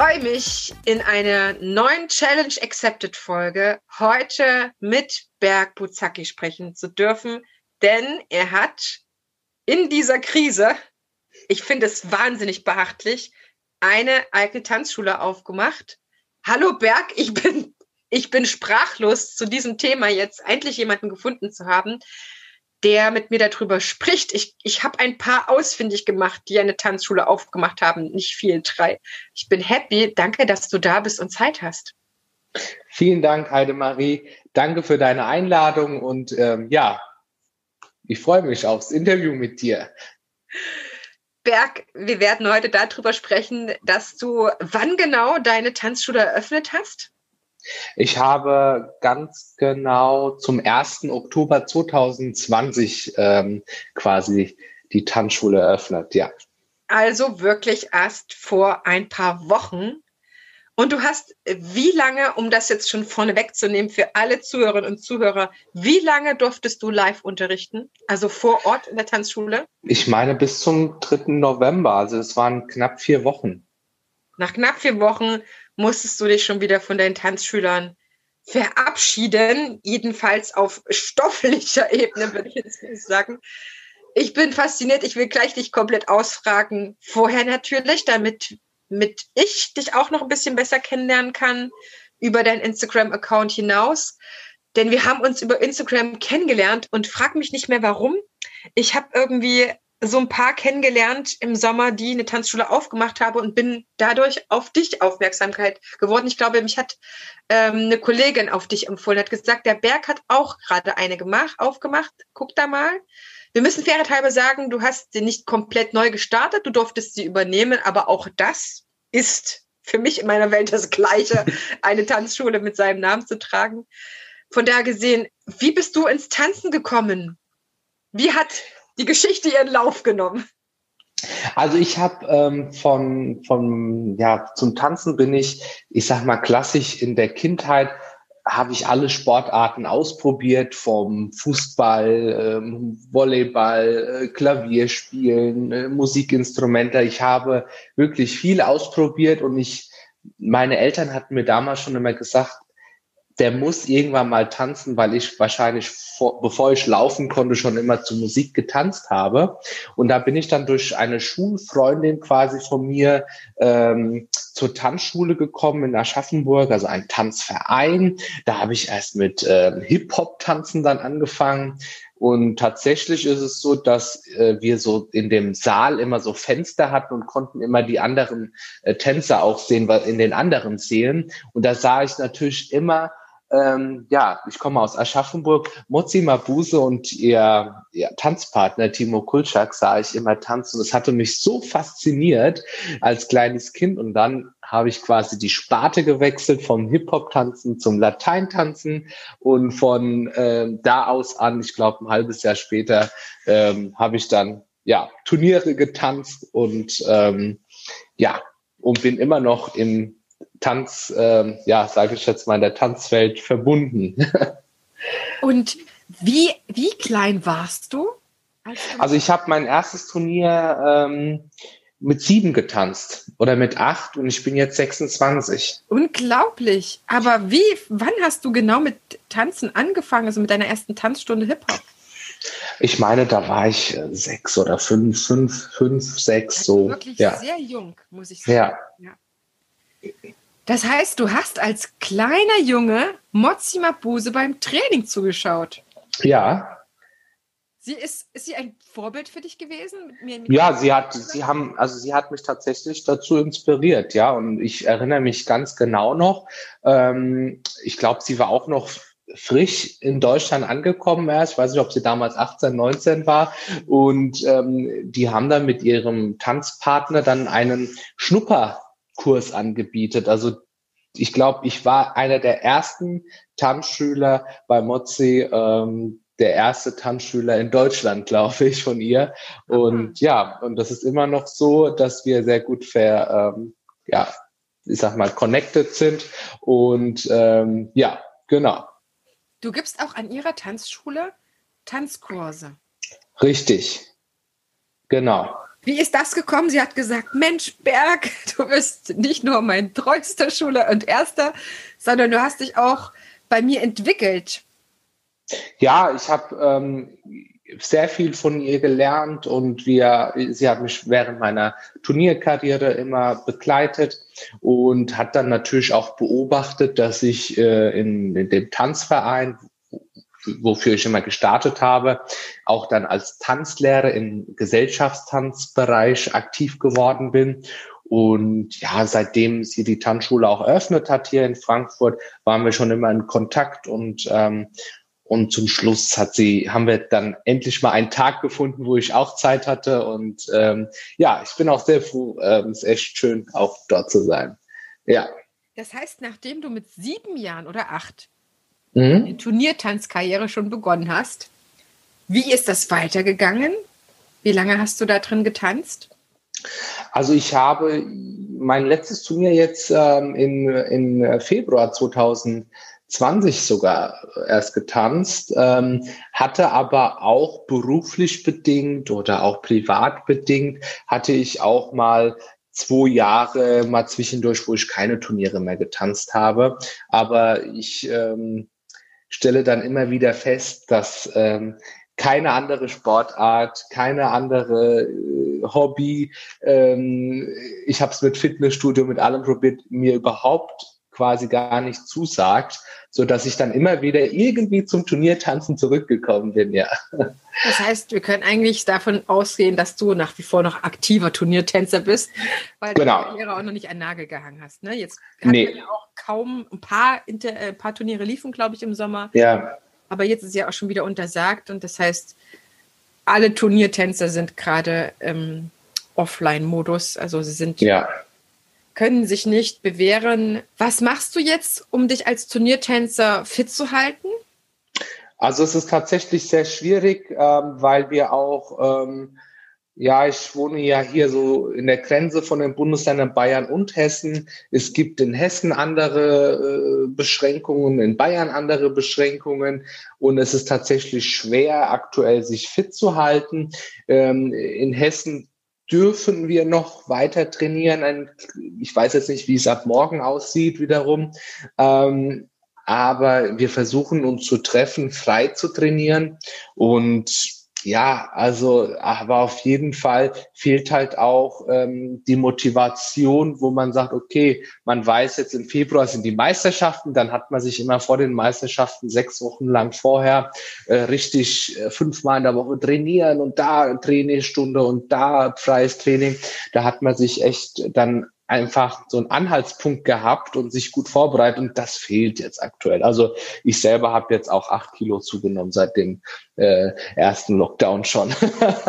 Freue mich, in einer neuen Challenge Accepted Folge heute mit Berg Buzaki sprechen zu dürfen, denn er hat in dieser Krise, ich finde es wahnsinnig beachtlich, eine eigene Tanzschule aufgemacht. Hallo Berg, ich bin, ich bin sprachlos zu diesem Thema jetzt endlich jemanden gefunden zu haben, der mit mir darüber spricht. Ich, ich habe ein paar ausfindig gemacht, die eine Tanzschule aufgemacht haben, nicht viel, drei. Ich bin happy. Danke, dass du da bist und Zeit hast. Vielen Dank, Heidemarie. Danke für deine Einladung und ähm, ja, ich freue mich aufs Interview mit dir. Berg, wir werden heute darüber sprechen, dass du wann genau deine Tanzschule eröffnet hast? Ich habe ganz genau zum 1. Oktober 2020 ähm, quasi die Tanzschule eröffnet, ja. Also wirklich erst vor ein paar Wochen. Und du hast wie lange, um das jetzt schon vorne wegzunehmen für alle Zuhörerinnen und Zuhörer, wie lange durftest du live unterrichten? Also vor Ort in der Tanzschule? Ich meine bis zum 3. November, also es waren knapp vier Wochen. Nach knapp vier Wochen musstest du dich schon wieder von deinen Tanzschülern verabschieden, jedenfalls auf stofflicher Ebene, würde ich jetzt sagen. Ich bin fasziniert, ich will gleich dich komplett ausfragen. Vorher natürlich, damit mit ich dich auch noch ein bisschen besser kennenlernen kann über deinen Instagram-Account hinaus. Denn wir haben uns über Instagram kennengelernt und frag mich nicht mehr warum. Ich habe irgendwie so ein paar kennengelernt im Sommer, die eine Tanzschule aufgemacht habe und bin dadurch auf dich Aufmerksamkeit geworden. Ich glaube, mich hat ähm, eine Kollegin auf dich empfohlen, hat gesagt, der Berg hat auch gerade eine gemacht, aufgemacht. Guck da mal. Wir müssen fairerhalber sagen, du hast sie nicht komplett neu gestartet, du durftest sie übernehmen, aber auch das ist für mich in meiner Welt das Gleiche, eine Tanzschule mit seinem Namen zu tragen. Von daher gesehen, wie bist du ins Tanzen gekommen? Wie hat die Geschichte ihren Lauf genommen? Also ich habe ähm, von, von, ja, zum Tanzen bin ich, ich sag mal, klassisch in der Kindheit habe ich alle Sportarten ausprobiert, vom Fußball, ähm, Volleyball, äh, Klavierspielen, äh, Musikinstrumente. Ich habe wirklich viel ausprobiert und ich, meine Eltern hatten mir damals schon immer gesagt, der muss irgendwann mal tanzen, weil ich wahrscheinlich, vor, bevor ich laufen konnte, schon immer zu Musik getanzt habe. Und da bin ich dann durch eine Schulfreundin quasi von mir ähm, zur Tanzschule gekommen in Aschaffenburg, also ein Tanzverein. Da habe ich erst mit äh, Hip-Hop-Tanzen dann angefangen. Und tatsächlich ist es so, dass äh, wir so in dem Saal immer so Fenster hatten und konnten immer die anderen äh, Tänzer auch sehen, in den anderen Sälen. Und da sah ich natürlich immer ähm, ja, ich komme aus Aschaffenburg. Mozi Mabuse und ihr, ihr Tanzpartner Timo Kulczak sah ich immer tanzen. Das hatte mich so fasziniert als kleines Kind. Und dann habe ich quasi die Sparte gewechselt vom Hip-Hop-Tanzen zum Lateintanzen. Und von äh, da aus an, ich glaube ein halbes Jahr später, ähm, habe ich dann ja Turniere getanzt und ähm, ja, und bin immer noch im Tanz, äh, ja, sage ich jetzt mal, in der Tanzwelt verbunden. Und wie, wie klein warst du? Also ich habe mein erstes Turnier ähm, mit sieben getanzt oder mit acht und ich bin jetzt 26. Unglaublich. Aber wie, wann hast du genau mit Tanzen angefangen, also mit deiner ersten Tanzstunde Hip-Hop? Ich meine, da war ich äh, sechs oder fünf, fünf, fünf, sechs, also so. Wirklich ja. sehr jung, muss ich sagen. Ja. ja. Das heißt, du hast als kleiner Junge Mozzi Mabuse beim Training zugeschaut. Ja. Sie ist, ist sie ein Vorbild für dich gewesen? Mit mir, ja, sie hat, sie haben, also sie hat mich tatsächlich dazu inspiriert, ja. Und ich erinnere mich ganz genau noch. Ähm, ich glaube, sie war auch noch frisch in Deutschland angekommen erst. Ich weiß nicht, ob sie damals 18, 19 war. Und ähm, die haben dann mit ihrem Tanzpartner dann einen Schnupper Kurs angebietet. Also ich glaube, ich war einer der ersten Tanzschüler bei Mozzi, ähm, der erste Tanzschüler in Deutschland, glaube ich, von ihr. Und ja, und das ist immer noch so, dass wir sehr gut ver, ähm, ja, ich sag mal, connected sind. Und ähm, ja, genau. Du gibst auch an ihrer Tanzschule Tanzkurse. Richtig. Genau. Wie ist das gekommen? Sie hat gesagt, Mensch, Berg, du bist nicht nur mein treuster Schüler und erster, sondern du hast dich auch bei mir entwickelt. Ja, ich habe ähm, sehr viel von ihr gelernt und wir, sie hat mich während meiner Turnierkarriere immer begleitet und hat dann natürlich auch beobachtet, dass ich äh, in, in dem Tanzverein, wofür ich immer gestartet habe, auch dann als Tanzlehrer im Gesellschaftstanzbereich aktiv geworden bin. Und ja, seitdem sie die Tanzschule auch eröffnet hat hier in Frankfurt, waren wir schon immer in Kontakt und ähm, und zum Schluss hat sie, haben wir dann endlich mal einen Tag gefunden, wo ich auch Zeit hatte. Und ähm, ja, ich bin auch sehr froh. Ähm, ist echt schön, auch dort zu sein. Ja. Das heißt, nachdem du mit sieben Jahren oder acht mhm. die Turniertanzkarriere schon begonnen hast, wie ist das weitergegangen? Wie lange hast du da drin getanzt? Also ich habe mein letztes Turnier jetzt ähm, in, in Februar 2000 20 sogar erst getanzt, ähm, hatte aber auch beruflich bedingt oder auch privat bedingt, hatte ich auch mal zwei Jahre mal zwischendurch, wo ich keine Turniere mehr getanzt habe. Aber ich ähm, stelle dann immer wieder fest, dass ähm, keine andere Sportart, keine andere äh, Hobby. Ähm, ich habe es mit Fitnessstudio, mit allem probiert, mir überhaupt quasi gar nicht zusagt, so dass ich dann immer wieder irgendwie zum Turniertanzen zurückgekommen bin, ja. Das heißt, wir können eigentlich davon ausgehen, dass du nach wie vor noch aktiver Turniertänzer bist, weil genau. du Karriere auch noch nicht an Nagel gehangen hast. Ne? Jetzt hat nee. ja auch kaum ein paar, Inter äh, paar Turniere liefen, glaube ich, im Sommer. Ja. Aber jetzt ist ja auch schon wieder untersagt und das heißt, alle Turniertänzer sind gerade im Offline-Modus. Also sie sind ja können sich nicht bewähren. Was machst du jetzt, um dich als Turniertänzer fit zu halten? Also es ist tatsächlich sehr schwierig, ähm, weil wir auch, ähm, ja, ich wohne ja hier so in der Grenze von den Bundesländern Bayern und Hessen. Es gibt in Hessen andere äh, Beschränkungen, in Bayern andere Beschränkungen und es ist tatsächlich schwer, aktuell sich fit zu halten. Ähm, in Hessen dürfen wir noch weiter trainieren. Ich weiß jetzt nicht, wie es ab morgen aussieht wiederum. Ähm, aber wir versuchen uns zu treffen, frei zu trainieren und ja, also, aber auf jeden Fall fehlt halt auch ähm, die Motivation, wo man sagt, okay, man weiß jetzt im Februar sind die Meisterschaften, dann hat man sich immer vor den Meisterschaften sechs Wochen lang vorher äh, richtig äh, fünfmal in der Woche trainieren und da Trainingsstunde und da freies Training. Da hat man sich echt dann einfach so einen Anhaltspunkt gehabt und sich gut vorbereitet und das fehlt jetzt aktuell. Also ich selber habe jetzt auch acht Kilo zugenommen seit dem äh, ersten Lockdown schon.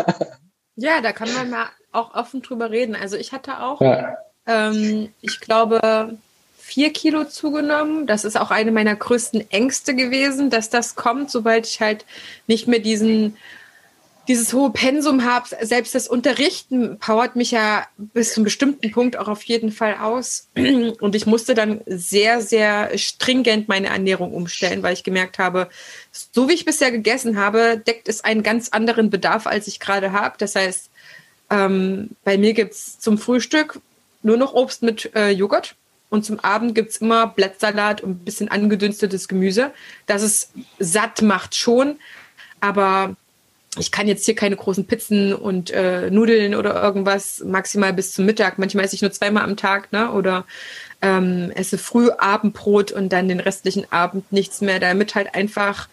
ja, da kann man mal auch offen drüber reden. Also ich hatte auch, ja. ähm, ich glaube, vier Kilo zugenommen. Das ist auch eine meiner größten Ängste gewesen, dass das kommt, sobald ich halt nicht mehr diesen dieses hohe Pensum habe, selbst das Unterrichten powert mich ja bis zu einem bestimmten Punkt auch auf jeden Fall aus. Und ich musste dann sehr, sehr stringent meine Ernährung umstellen, weil ich gemerkt habe, so wie ich bisher gegessen habe, deckt es einen ganz anderen Bedarf, als ich gerade habe. Das heißt, ähm, bei mir gibt es zum Frühstück nur noch Obst mit äh, Joghurt. Und zum Abend gibt es immer Blattsalat und ein bisschen angedünstetes Gemüse. Das es satt macht schon, aber ich kann jetzt hier keine großen Pizzen und äh, Nudeln oder irgendwas, maximal bis zum Mittag. Manchmal esse ich nur zweimal am Tag, ne? Oder ähm, esse früh Abendbrot und dann den restlichen Abend nichts mehr, damit halt einfach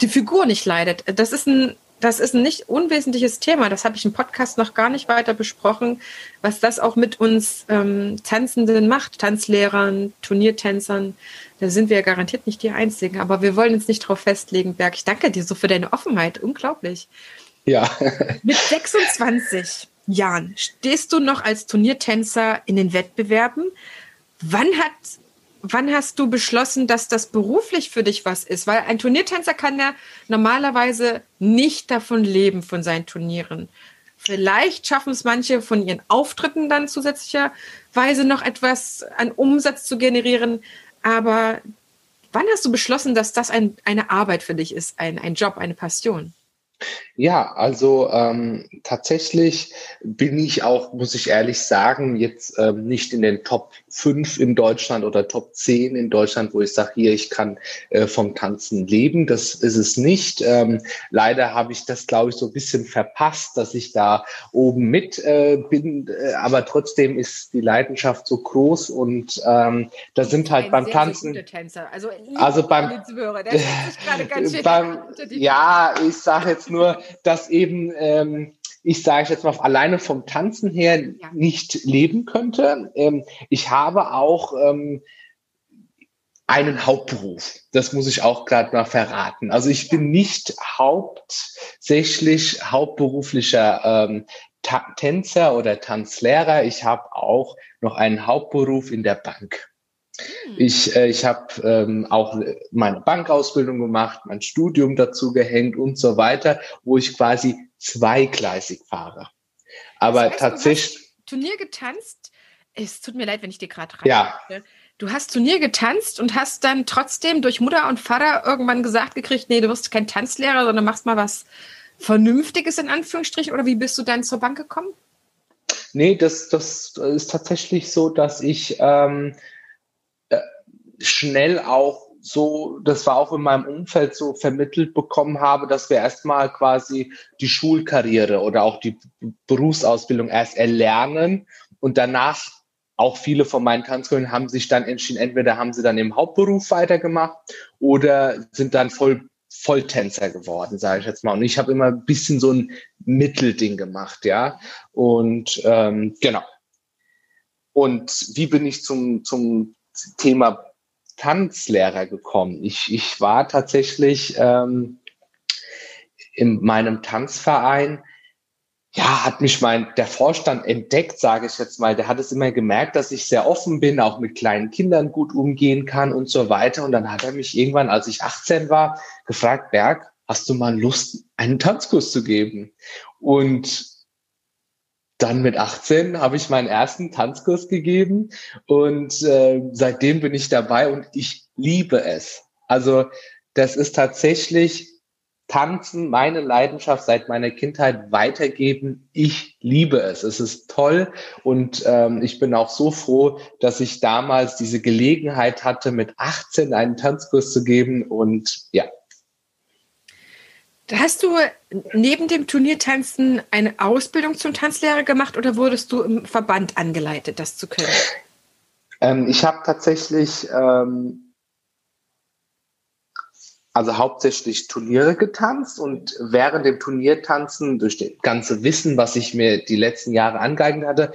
die Figur nicht leidet. Das ist ein das ist ein nicht unwesentliches Thema. Das habe ich im Podcast noch gar nicht weiter besprochen, was das auch mit uns ähm, Tanzenden macht, Tanzlehrern, Turniertänzern. Da sind wir ja garantiert nicht die Einzigen. Aber wir wollen uns nicht darauf festlegen, Berg. Ich danke dir so für deine Offenheit. Unglaublich. Ja. mit 26 Jahren stehst du noch als Turniertänzer in den Wettbewerben. Wann hat wann hast du beschlossen, dass das beruflich für dich was ist? Weil ein Turniertänzer kann ja normalerweise nicht davon leben, von seinen Turnieren. Vielleicht schaffen es manche von ihren Auftritten dann zusätzlicherweise noch etwas an Umsatz zu generieren. Aber wann hast du beschlossen, dass das ein, eine Arbeit für dich ist, ein, ein Job, eine Passion? Ja, also ähm, tatsächlich bin ich auch, muss ich ehrlich sagen, jetzt ähm, nicht in den Top 5 in Deutschland oder Top 10 in Deutschland, wo ich sage, hier, ich kann äh, vom Tanzen leben. Das ist es nicht. Ähm, leider habe ich das, glaube ich, so ein bisschen verpasst, dass ich da oben mit äh, bin. Äh, aber trotzdem ist die Leidenschaft so groß und ähm, da sind halt beim sehr, Tanzen. Sehr also, also beim, beim ja, ich sage jetzt nur, dass eben ähm, ich sage jetzt mal alleine vom Tanzen her ja. nicht leben könnte. Ähm, ich habe auch ähm, einen Hauptberuf. Das muss ich auch gerade mal verraten. Also ich bin nicht hauptsächlich hauptberuflicher ähm, Tänzer oder Tanzlehrer. Ich habe auch noch einen Hauptberuf in der Bank. Hm. Ich, äh, ich habe ähm, auch meine Bankausbildung gemacht, mein Studium dazu gehängt und so weiter, wo ich quasi zweigleisig fahre. Aber das heißt, tatsächlich. Du hast Turnier getanzt. Es tut mir leid, wenn ich dir gerade rein. Ja. Du hast Turnier getanzt und hast dann trotzdem durch Mutter und Vater irgendwann gesagt gekriegt, nee, du wirst kein Tanzlehrer, sondern machst mal was Vernünftiges in Anführungsstrichen. Oder wie bist du dann zur Bank gekommen? Nee, das, das ist tatsächlich so, dass ich ähm, schnell auch so, das war auch in meinem Umfeld so vermittelt bekommen habe, dass wir erstmal quasi die Schulkarriere oder auch die Berufsausbildung erst erlernen und danach auch viele von meinen Tanzkollegen haben sich dann entschieden, entweder haben sie dann im Hauptberuf weitergemacht oder sind dann voll Volltänzer geworden, sage ich jetzt mal. Und ich habe immer ein bisschen so ein Mittelding gemacht, ja. Und ähm, genau. Und wie bin ich zum, zum Thema Tanzlehrer gekommen. Ich, ich war tatsächlich ähm, in meinem Tanzverein, ja, hat mich mein, der Vorstand entdeckt, sage ich jetzt mal. Der hat es immer gemerkt, dass ich sehr offen bin, auch mit kleinen Kindern gut umgehen kann und so weiter. Und dann hat er mich irgendwann, als ich 18 war, gefragt, Berg, hast du mal Lust, einen Tanzkurs zu geben? Und dann mit 18 habe ich meinen ersten Tanzkurs gegeben und äh, seitdem bin ich dabei und ich liebe es. Also das ist tatsächlich Tanzen, meine Leidenschaft seit meiner Kindheit weitergeben. Ich liebe es. Es ist toll und ähm, ich bin auch so froh, dass ich damals diese Gelegenheit hatte, mit 18 einen Tanzkurs zu geben und ja, Hast du neben dem Turniertanzen eine Ausbildung zum Tanzlehrer gemacht oder wurdest du im Verband angeleitet, das zu können? Ähm, ich habe tatsächlich ähm, also hauptsächlich Turniere getanzt und während dem Turniertanzen durch das ganze Wissen, was ich mir die letzten Jahre angeeignet hatte,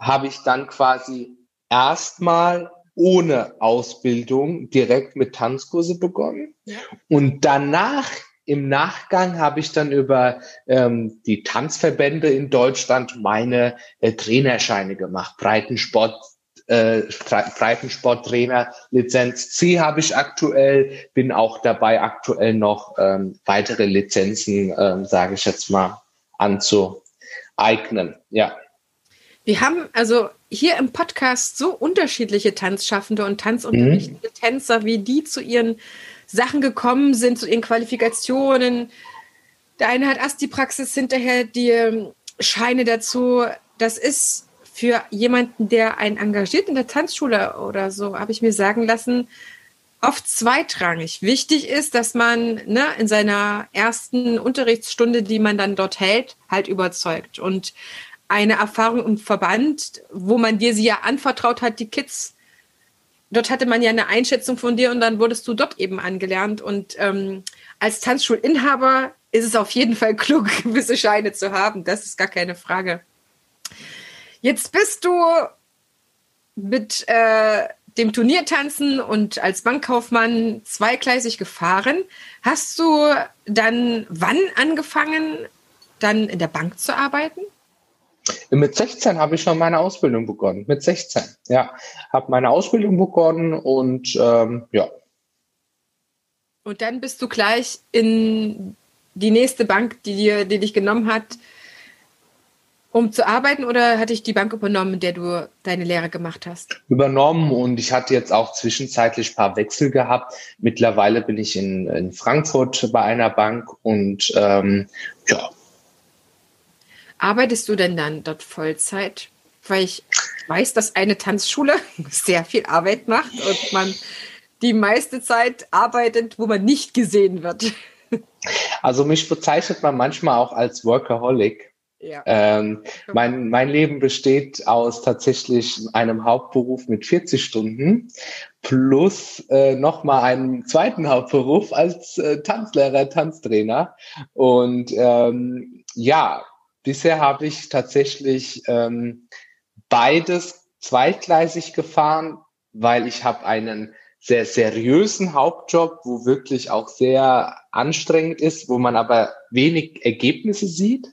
habe ich dann quasi erstmal ohne Ausbildung direkt mit Tanzkurse begonnen und danach im Nachgang habe ich dann über ähm, die Tanzverbände in Deutschland meine äh, Trainerscheine gemacht. Breitensport, äh, Breitensporttrainer Lizenz C habe ich aktuell, bin auch dabei aktuell noch ähm, weitere Lizenzen, ähm, sage ich jetzt mal, anzueignen. Ja. Wir haben also hier im Podcast so unterschiedliche Tanzschaffende und Tanzunterrichtende mhm. Tänzer, wie die zu ihren Sachen gekommen sind, zu ihren Qualifikationen. Der eine hat Asti-Praxis hinterher die ähm, Scheine dazu. Das ist für jemanden, der einen engagiert in der Tanzschule oder so, habe ich mir sagen lassen, oft zweitrangig. Wichtig ist, dass man ne, in seiner ersten Unterrichtsstunde, die man dann dort hält, halt überzeugt. Und eine Erfahrung im Verband, wo man dir sie ja anvertraut hat, die Kids dort hatte man ja eine Einschätzung von dir und dann wurdest du dort eben angelernt. Und ähm, als Tanzschulinhaber ist es auf jeden Fall klug, gewisse Scheine zu haben. Das ist gar keine Frage. Jetzt bist du mit äh, dem Turniertanzen und als Bankkaufmann zweigleisig gefahren. Hast du dann wann angefangen, dann in der Bank zu arbeiten? Mit 16 habe ich schon meine Ausbildung begonnen. Mit 16, ja. Habe meine Ausbildung begonnen und ähm, ja. Und dann bist du gleich in die nächste Bank, die, dir, die dich genommen hat, um zu arbeiten oder hatte ich die Bank übernommen, in der du deine Lehre gemacht hast? Übernommen und ich hatte jetzt auch zwischenzeitlich ein paar Wechsel gehabt. Mittlerweile bin ich in, in Frankfurt bei einer Bank und ähm, ja, Arbeitest du denn dann dort Vollzeit? Weil ich weiß, dass eine Tanzschule sehr viel Arbeit macht und man die meiste Zeit arbeitet, wo man nicht gesehen wird. Also mich bezeichnet man manchmal auch als Workaholic. Ja. Ähm, mein, mein Leben besteht aus tatsächlich einem Hauptberuf mit 40 Stunden plus äh, nochmal einen zweiten Hauptberuf als äh, Tanzlehrer, Tanztrainer. Und ähm, ja, Bisher habe ich tatsächlich ähm, beides zweigleisig gefahren, weil ich habe einen sehr seriösen Hauptjob, wo wirklich auch sehr anstrengend ist, wo man aber wenig Ergebnisse sieht.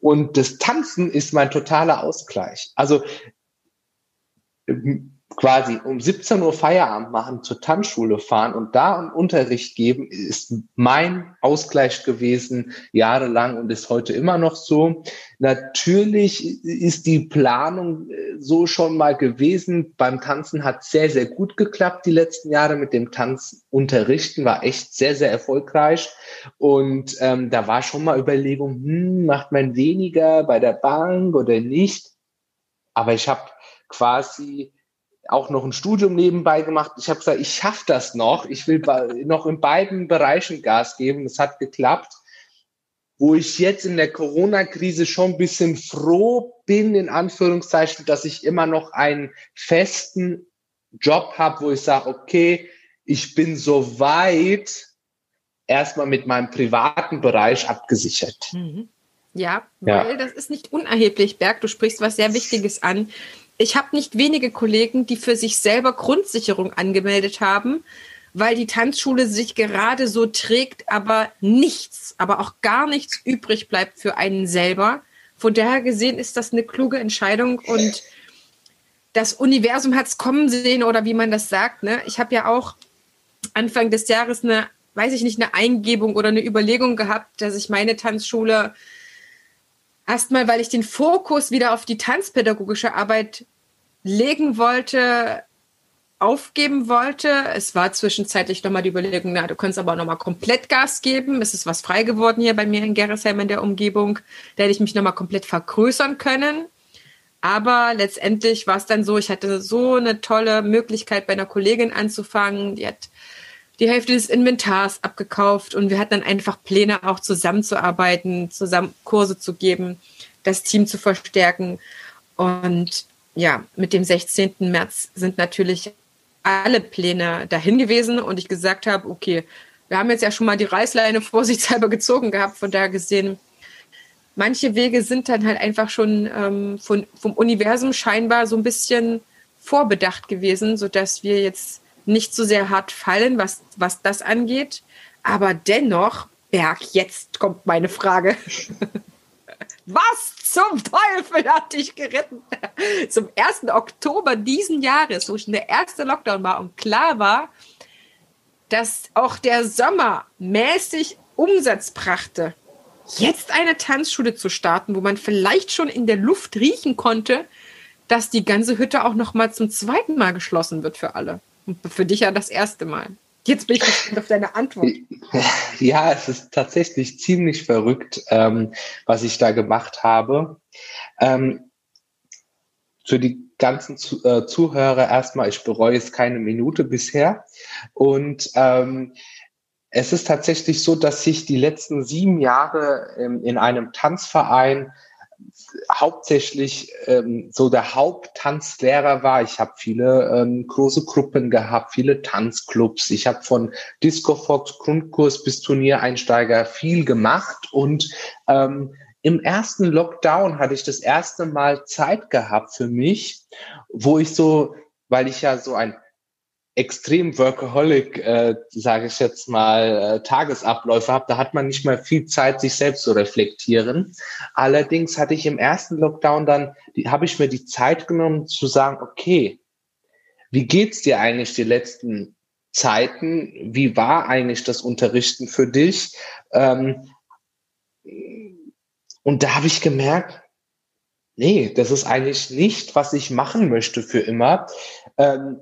Und das Tanzen ist mein totaler Ausgleich. Also quasi um 17 Uhr Feierabend machen, zur Tanzschule fahren und da einen Unterricht geben, ist mein Ausgleich gewesen, jahrelang und ist heute immer noch so. Natürlich ist die Planung äh, so schon mal gewesen. Beim Tanzen hat sehr, sehr gut geklappt die letzten Jahre mit dem Tanzunterrichten, war echt sehr, sehr erfolgreich. Und ähm, da war schon mal Überlegung, hm, macht man weniger bei der Bank oder nicht? Aber ich habe quasi auch noch ein Studium nebenbei gemacht. Ich habe gesagt, ich schaffe das noch. Ich will noch in beiden Bereichen Gas geben. Es hat geklappt. Wo ich jetzt in der Corona-Krise schon ein bisschen froh bin, in Anführungszeichen, dass ich immer noch einen festen Job habe, wo ich sage, okay, ich bin so weit erstmal mit meinem privaten Bereich abgesichert. Mhm. Ja, weil ja. das ist nicht unerheblich, Berg. Du sprichst was sehr Wichtiges an ich habe nicht wenige Kollegen, die für sich selber Grundsicherung angemeldet haben, weil die Tanzschule sich gerade so trägt, aber nichts, aber auch gar nichts übrig bleibt für einen selber. Von daher gesehen ist das eine kluge Entscheidung und das Universum hat es kommen sehen oder wie man das sagt. Ne? Ich habe ja auch Anfang des Jahres eine, weiß ich nicht, eine Eingebung oder eine Überlegung gehabt, dass ich meine Tanzschule erstmal, weil ich den Fokus wieder auf die tanzpädagogische Arbeit legen wollte, aufgeben wollte. Es war zwischenzeitlich nochmal die Überlegung, na, du kannst aber nochmal komplett Gas geben. Es ist was frei geworden hier bei mir in Gerresheim in der Umgebung. Da hätte ich mich nochmal komplett vergrößern können. Aber letztendlich war es dann so, ich hatte so eine tolle Möglichkeit, bei einer Kollegin anzufangen. Die hat die Hälfte des Inventars abgekauft und wir hatten dann einfach Pläne, auch zusammenzuarbeiten, zusammen Kurse zu geben, das Team zu verstärken. Und ja, mit dem 16. März sind natürlich alle Pläne dahin gewesen und ich gesagt habe, okay, wir haben jetzt ja schon mal die Reißleine vorsichtshalber gezogen gehabt, von daher gesehen, manche Wege sind dann halt einfach schon ähm, von, vom Universum scheinbar so ein bisschen vorbedacht gewesen, sodass wir jetzt nicht so sehr hart fallen, was, was das angeht. Aber dennoch, Berg, jetzt kommt meine Frage. was zum Teufel hat dich geritten? Zum 1. Oktober diesen Jahres, wo schon der erste Lockdown war und klar war, dass auch der Sommer mäßig Umsatz brachte, jetzt eine Tanzschule zu starten, wo man vielleicht schon in der Luft riechen konnte, dass die ganze Hütte auch noch mal zum zweiten Mal geschlossen wird für alle. Für dich ja das erste Mal. Jetzt bin ich gespannt auf deine Antwort. Ja, es ist tatsächlich ziemlich verrückt, ähm, was ich da gemacht habe. Ähm, für die ganzen Zu äh, Zuhörer erstmal, ich bereue es keine Minute bisher. Und ähm, es ist tatsächlich so, dass ich die letzten sieben Jahre ähm, in einem Tanzverein hauptsächlich ähm, so der Haupttanzlehrer war. Ich habe viele ähm, große Gruppen gehabt, viele Tanzclubs. Ich habe von Disco Fox Grundkurs bis Turniereinsteiger viel gemacht und ähm, im ersten Lockdown hatte ich das erste Mal Zeit gehabt für mich, wo ich so, weil ich ja so ein extrem Workaholic, äh, sage ich jetzt mal, äh, Tagesabläufe habe, da hat man nicht mal viel Zeit, sich selbst zu reflektieren. Allerdings hatte ich im ersten Lockdown dann, habe ich mir die Zeit genommen zu sagen, okay, wie geht's dir eigentlich die letzten Zeiten? Wie war eigentlich das Unterrichten für dich? Ähm, und da habe ich gemerkt, nee, das ist eigentlich nicht, was ich machen möchte für immer. Ähm,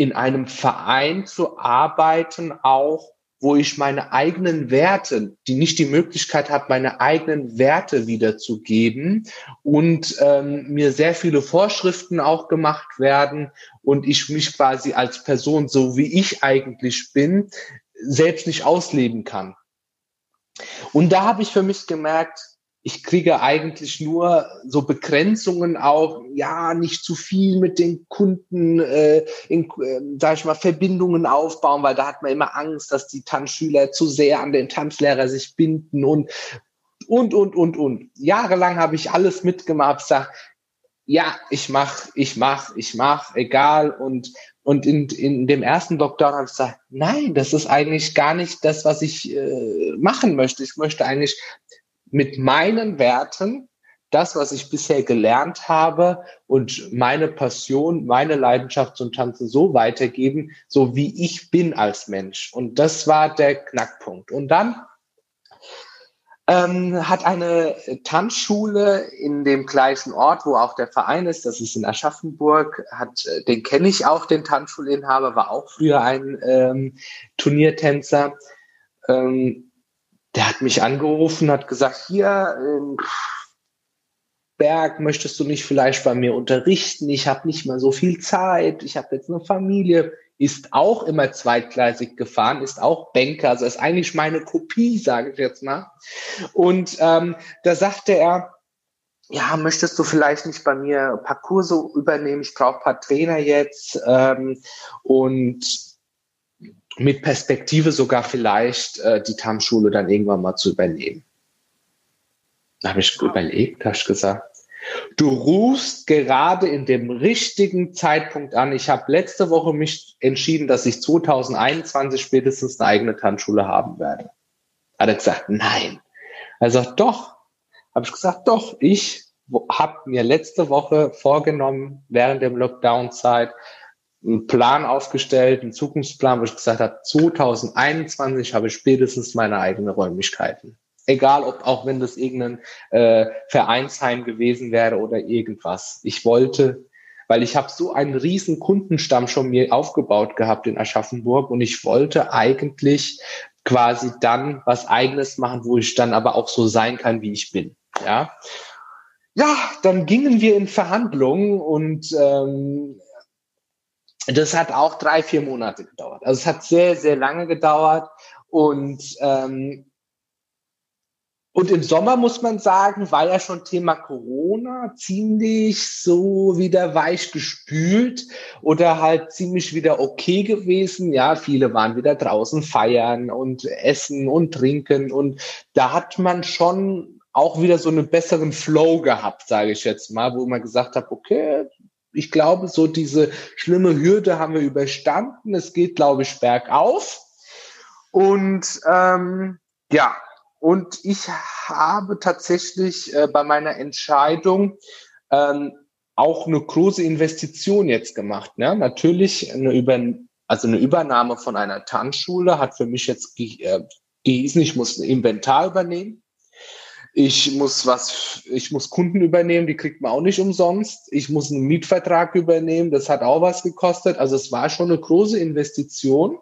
in einem Verein zu arbeiten, auch wo ich meine eigenen Werte, die nicht die Möglichkeit hat, meine eigenen Werte wiederzugeben und ähm, mir sehr viele Vorschriften auch gemacht werden und ich mich quasi als Person, so wie ich eigentlich bin, selbst nicht ausleben kann. Und da habe ich für mich gemerkt, ich kriege eigentlich nur so Begrenzungen auch, ja, nicht zu viel mit den Kunden, äh, in, äh, sag ich mal, Verbindungen aufbauen, weil da hat man immer Angst, dass die Tanzschüler zu sehr an den Tanzlehrer sich binden und, und, und, und, und. Jahrelang habe ich alles mitgemacht, sag, ja, ich mach, ich mach, ich mach, egal und und in, in dem ersten Lockdown habe ich gesagt, nein, das ist eigentlich gar nicht das, was ich äh, machen möchte. Ich möchte eigentlich mit meinen Werten das, was ich bisher gelernt habe und meine Passion, meine Leidenschaft zum Tanzen so weitergeben, so wie ich bin als Mensch. Und das war der Knackpunkt. Und dann ähm, hat eine Tanzschule in dem gleichen Ort, wo auch der Verein ist, das ist in Aschaffenburg, hat, äh, den kenne ich auch, den Tanzschulinhaber, war auch früher ein ähm, Turniertänzer. Ähm, der hat mich angerufen, hat gesagt, hier, ähm, Berg, möchtest du nicht vielleicht bei mir unterrichten? Ich habe nicht mal so viel Zeit, ich habe jetzt eine Familie, ist auch immer zweitgleisig gefahren, ist auch Banker, also ist eigentlich meine Kopie, sage ich jetzt mal. Und ähm, da sagte er, ja, möchtest du vielleicht nicht bei mir ein paar Kurse übernehmen? Ich brauche ein paar Trainer jetzt. Ähm, und mit Perspektive sogar vielleicht äh, die TAM-Schule dann irgendwann mal zu übernehmen. Da habe ich überlegt, habe ich gesagt, du rufst gerade in dem richtigen Zeitpunkt an. Ich habe letzte Woche mich entschieden, dass ich 2021 spätestens eine eigene Tanzschule haben werde. Hat er gesagt, nein. Er sagt, doch. Habe ich gesagt, doch. Ich habe mir letzte Woche vorgenommen, während der Lockdown-Zeit, einen Plan aufgestellt, einen Zukunftsplan, wo ich gesagt habe, 2021 habe ich spätestens meine eigenen Räumlichkeiten. Egal, ob auch wenn das irgendein äh, Vereinsheim gewesen wäre oder irgendwas. Ich wollte, weil ich habe so einen riesen Kundenstamm schon mir aufgebaut gehabt in Aschaffenburg und ich wollte eigentlich quasi dann was eigenes machen, wo ich dann aber auch so sein kann, wie ich bin. Ja, ja, dann gingen wir in Verhandlungen und ähm, das hat auch drei, vier Monate gedauert. Also es hat sehr, sehr lange gedauert. Und, ähm, und im Sommer muss man sagen, war ja schon Thema Corona ziemlich so wieder weich gespült oder halt ziemlich wieder okay gewesen. Ja, viele waren wieder draußen feiern und essen und trinken. Und da hat man schon auch wieder so einen besseren Flow gehabt, sage ich jetzt mal, wo man gesagt hat, okay, ich glaube, so diese schlimme Hürde haben wir überstanden. Es geht, glaube ich, bergauf. Und ähm, ja, und ich habe tatsächlich äh, bei meiner Entscheidung ähm, auch eine große Investition jetzt gemacht. Ne? Natürlich eine, Über also eine Übernahme von einer Tanzschule hat für mich jetzt äh, gehießen, ich muss ein Inventar übernehmen. Ich muss was, ich muss Kunden übernehmen, die kriegt man auch nicht umsonst. Ich muss einen Mietvertrag übernehmen, das hat auch was gekostet. Also es war schon eine große Investition.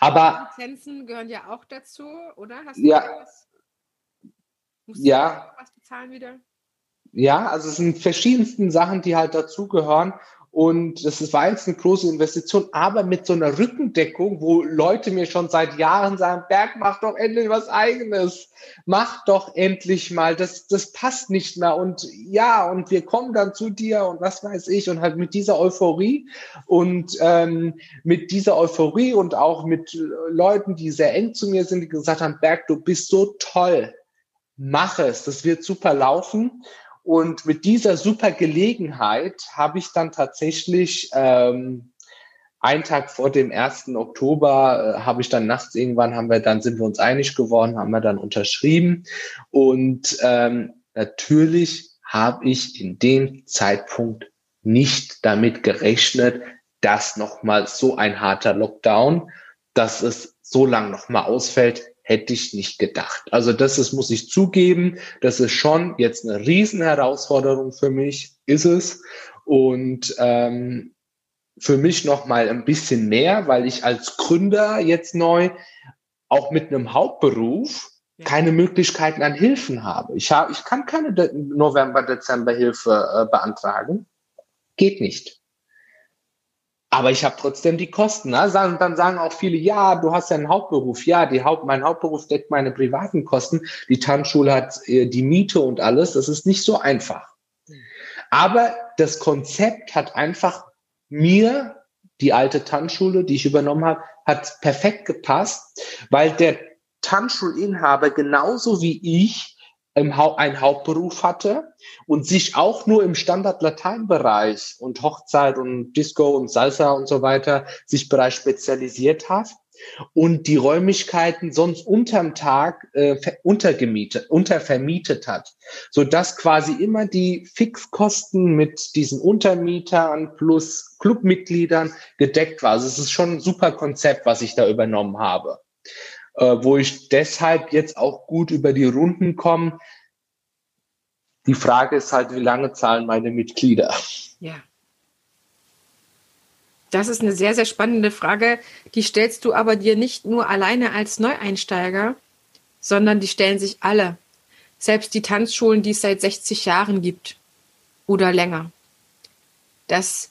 Aber Lizenzen gehören ja auch dazu, oder? Hast du ja, was? Musst ja. was bezahlen wieder? Ja, also es sind verschiedensten Sachen, die halt dazugehören. Und das war jetzt eine große Investition, aber mit so einer Rückendeckung, wo Leute mir schon seit Jahren sagen, Berg, mach doch endlich was eigenes. Mach doch endlich mal. Das, das passt nicht mehr. Und ja, und wir kommen dann zu dir und was weiß ich. Und halt mit dieser Euphorie und ähm, mit dieser Euphorie und auch mit Leuten, die sehr eng zu mir sind, die gesagt haben, Berg, du bist so toll. Mach es. Das wird super laufen. Und mit dieser super Gelegenheit habe ich dann tatsächlich ähm, einen Tag vor dem 1. Oktober äh, habe ich dann nachts irgendwann, haben wir dann, sind wir uns einig geworden, haben wir dann unterschrieben. Und ähm, natürlich habe ich in dem Zeitpunkt nicht damit gerechnet, dass nochmal so ein harter Lockdown, dass es so lang nochmal ausfällt, hätte ich nicht gedacht. Also das ist, muss ich zugeben, das ist schon jetzt eine Riesenherausforderung für mich, ist es. Und ähm, für mich noch mal ein bisschen mehr, weil ich als Gründer jetzt neu auch mit einem Hauptberuf keine Möglichkeiten an Hilfen habe. Ich habe, ich kann keine De November, Dezember Hilfe äh, beantragen. Geht nicht. Aber ich habe trotzdem die Kosten. Ne? Dann sagen auch viele, ja, du hast ja einen Hauptberuf. Ja, die Haupt, mein Hauptberuf deckt meine privaten Kosten. Die Tanzschule hat äh, die Miete und alles. Das ist nicht so einfach. Aber das Konzept hat einfach mir, die alte Tanzschule, die ich übernommen habe, hat perfekt gepasst, weil der Tanzschulinhaber genauso wie ich einen Hauptberuf hatte und sich auch nur im Standard-Latein-Bereich und Hochzeit und Disco und Salsa und so weiter sich bereits spezialisiert hat und die Räumlichkeiten sonst unterm Tag äh, untergemietet, untervermietet hat, so dass quasi immer die Fixkosten mit diesen Untermietern plus Clubmitgliedern gedeckt war. Also es ist schon ein super Konzept, was ich da übernommen habe, äh, wo ich deshalb jetzt auch gut über die Runden komme. Die Frage ist halt, wie lange zahlen meine Mitglieder? Ja. Das ist eine sehr, sehr spannende Frage. Die stellst du aber dir nicht nur alleine als Neueinsteiger, sondern die stellen sich alle. Selbst die Tanzschulen, die es seit 60 Jahren gibt oder länger. Das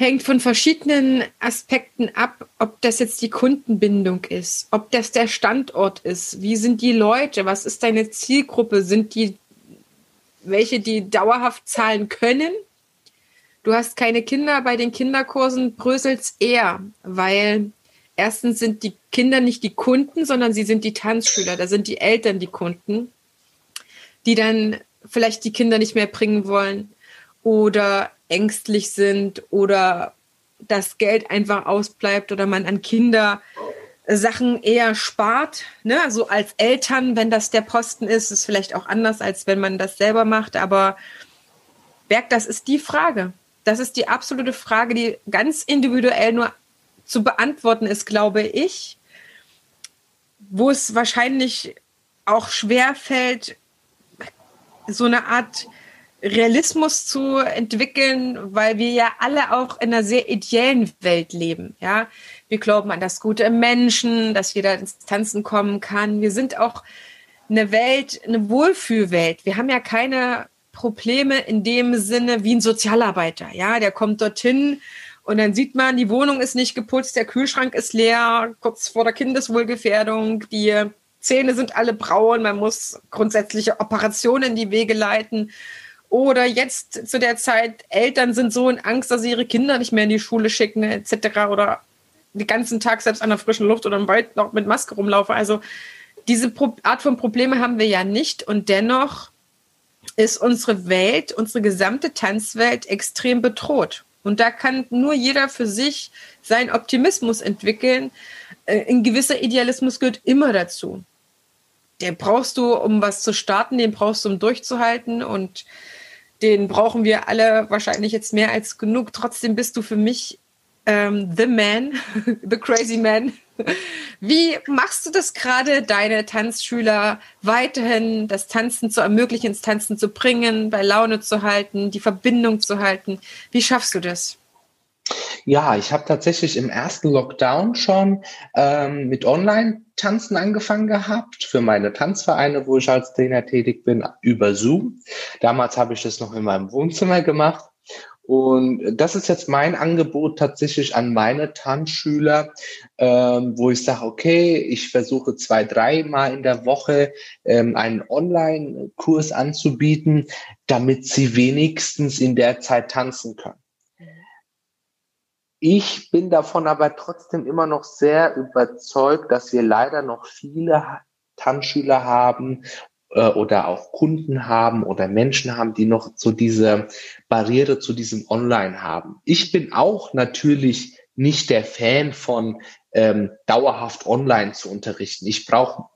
hängt von verschiedenen Aspekten ab, ob das jetzt die Kundenbindung ist, ob das der Standort ist, wie sind die Leute, was ist deine Zielgruppe, sind die welche, die dauerhaft zahlen können Du hast keine Kinder, bei den Kinderkursen bröselt's eher, weil erstens sind die Kinder nicht die Kunden, sondern sie sind die Tanzschüler. Da sind die Eltern die Kunden, die dann vielleicht die Kinder nicht mehr bringen wollen oder ängstlich sind oder das Geld einfach ausbleibt oder man an Kinder Sachen eher spart. Ne? So als Eltern, wenn das der Posten ist, ist vielleicht auch anders, als wenn man das selber macht. Aber Berg, das ist die Frage. Das ist die absolute Frage, die ganz individuell nur zu beantworten ist, glaube ich, wo es wahrscheinlich auch schwer fällt, so eine Art Realismus zu entwickeln, weil wir ja alle auch in einer sehr ideellen Welt leben. Ja, wir glauben an das Gute im Menschen, dass jeder ins Tanzen kommen kann. Wir sind auch eine Welt, eine Wohlfühlwelt. Wir haben ja keine Probleme in dem Sinne wie ein Sozialarbeiter. Ja, der kommt dorthin und dann sieht man, die Wohnung ist nicht geputzt, der Kühlschrank ist leer, kurz vor der Kindeswohlgefährdung, die Zähne sind alle braun, man muss grundsätzliche Operationen in die Wege leiten. Oder jetzt zu der Zeit, Eltern sind so in Angst, dass sie ihre Kinder nicht mehr in die Schule schicken, etc. Oder den ganzen Tag selbst an der frischen Luft oder im Wald noch mit Maske rumlaufen. Also diese Art von Probleme haben wir ja nicht. Und dennoch ist unsere Welt, unsere gesamte Tanzwelt extrem bedroht. Und da kann nur jeder für sich seinen Optimismus entwickeln. Äh, ein gewisser Idealismus gehört immer dazu. Den brauchst du, um was zu starten, den brauchst du, um durchzuhalten. Und den brauchen wir alle wahrscheinlich jetzt mehr als genug. Trotzdem bist du für mich ähm, The Man, The Crazy Man. Wie machst du das gerade, deine Tanzschüler weiterhin das Tanzen zu ermöglichen, ins Tanzen zu bringen, bei Laune zu halten, die Verbindung zu halten? Wie schaffst du das? Ja, ich habe tatsächlich im ersten Lockdown schon ähm, mit Online-Tanzen angefangen gehabt für meine Tanzvereine, wo ich als Trainer tätig bin, über Zoom. Damals habe ich das noch in meinem Wohnzimmer gemacht und das ist jetzt mein Angebot tatsächlich an meine Tanzschüler, ähm, wo ich sage, okay, ich versuche zwei, dreimal in der Woche ähm, einen Online-Kurs anzubieten, damit sie wenigstens in der Zeit tanzen können. Ich bin davon aber trotzdem immer noch sehr überzeugt, dass wir leider noch viele Tanzschüler haben äh, oder auch Kunden haben oder Menschen haben, die noch so diese Barriere zu diesem Online haben. Ich bin auch natürlich nicht der Fan von ähm, dauerhaft online zu unterrichten. Ich brauche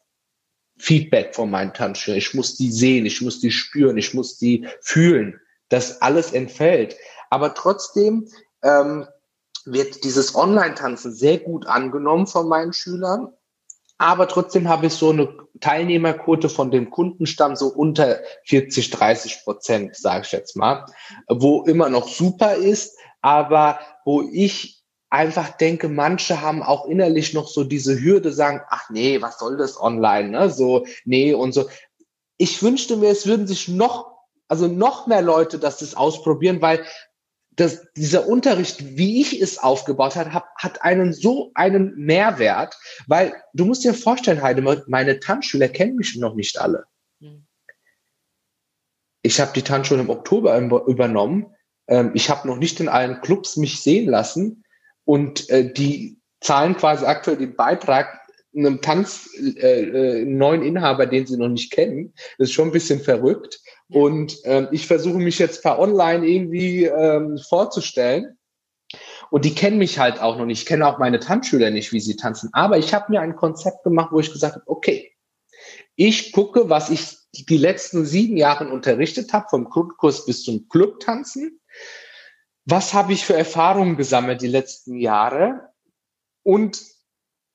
Feedback von meinen Tanzschülern. Ich muss die sehen, ich muss die spüren, ich muss die fühlen. Das alles entfällt. Aber trotzdem ähm, wird dieses Online-Tanzen sehr gut angenommen von meinen Schülern. Aber trotzdem habe ich so eine Teilnehmerquote von dem Kundenstamm so unter 40, 30 Prozent, sage ich jetzt mal, wo immer noch super ist, aber wo ich einfach denke, manche haben auch innerlich noch so diese Hürde, sagen, ach nee, was soll das online, ne? So, nee und so. Ich wünschte mir, es würden sich noch, also noch mehr Leute das, das ausprobieren, weil das, dieser Unterricht, wie ich es aufgebaut habe, hat, hat einen so einen Mehrwert, weil du musst dir vorstellen, Heide, meine Tanzschüler kennen mich noch nicht alle. Hm. Ich habe die Tanzschule im Oktober übernommen. Ähm, ich habe noch nicht in allen Clubs mich sehen lassen und äh, die zahlen quasi aktuell den Beitrag einem Tanz äh, äh, neuen Inhaber, den sie noch nicht kennen. Das ist schon ein bisschen verrückt. Und ähm, ich versuche mich jetzt per Online irgendwie ähm, vorzustellen. Und die kennen mich halt auch noch nicht. Ich kenne auch meine Tanzschüler nicht, wie sie tanzen. Aber ich habe mir ein Konzept gemacht, wo ich gesagt habe, okay, ich gucke, was ich die letzten sieben Jahre unterrichtet habe, vom Grundkurs bis zum Clubtanzen. Was habe ich für Erfahrungen gesammelt die letzten Jahre? Und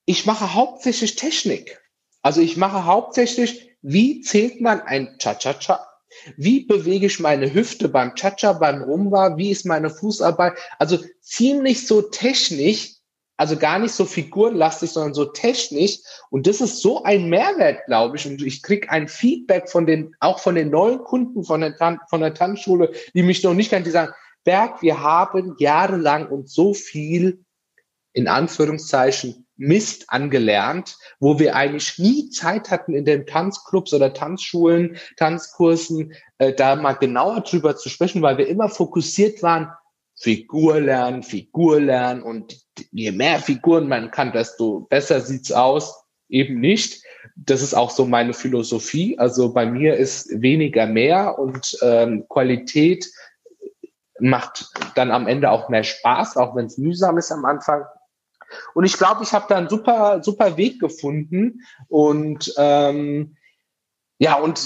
ich mache hauptsächlich Technik. Also ich mache hauptsächlich, wie zählt man ein Cha-Cha-Cha? Wie bewege ich meine Hüfte beim Cha-Cha, beim Rumba? Wie ist meine Fußarbeit? Also ziemlich so technisch, also gar nicht so figurenlastig, sondern so technisch. Und das ist so ein Mehrwert, glaube ich. Und ich kriege ein Feedback von den, auch von den neuen Kunden von der, Tan von der Tanzschule, die mich noch nicht kennen, die sagen, Berg, wir haben jahrelang uns so viel in Anführungszeichen Mist angelernt, wo wir eigentlich nie Zeit hatten in den Tanzclubs oder Tanzschulen, Tanzkursen, äh, da mal genauer drüber zu sprechen, weil wir immer fokussiert waren, Figur lernen, Figur lernen und je mehr Figuren man kann, desto besser sieht's aus. Eben nicht. Das ist auch so meine Philosophie. Also bei mir ist weniger mehr und ähm, Qualität macht dann am Ende auch mehr Spaß, auch wenn es mühsam ist am Anfang. Und ich glaube, ich habe da einen super, super Weg gefunden. Und ähm, ja, und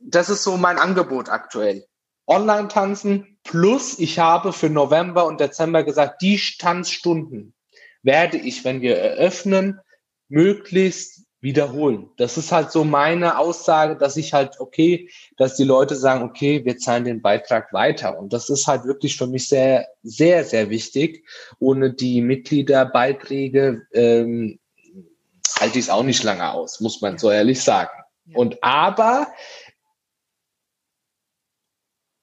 das ist so mein Angebot aktuell. Online-Tanzen plus ich habe für November und Dezember gesagt, die Tanzstunden werde ich, wenn wir eröffnen, möglichst wiederholen. Das ist halt so meine Aussage, dass ich halt, okay, dass die Leute sagen, okay, wir zahlen den Beitrag weiter. Und das ist halt wirklich für mich sehr, sehr, sehr wichtig. Ohne die Mitgliederbeiträge ähm, halte ich es auch nicht lange aus, muss man so ehrlich sagen. Und aber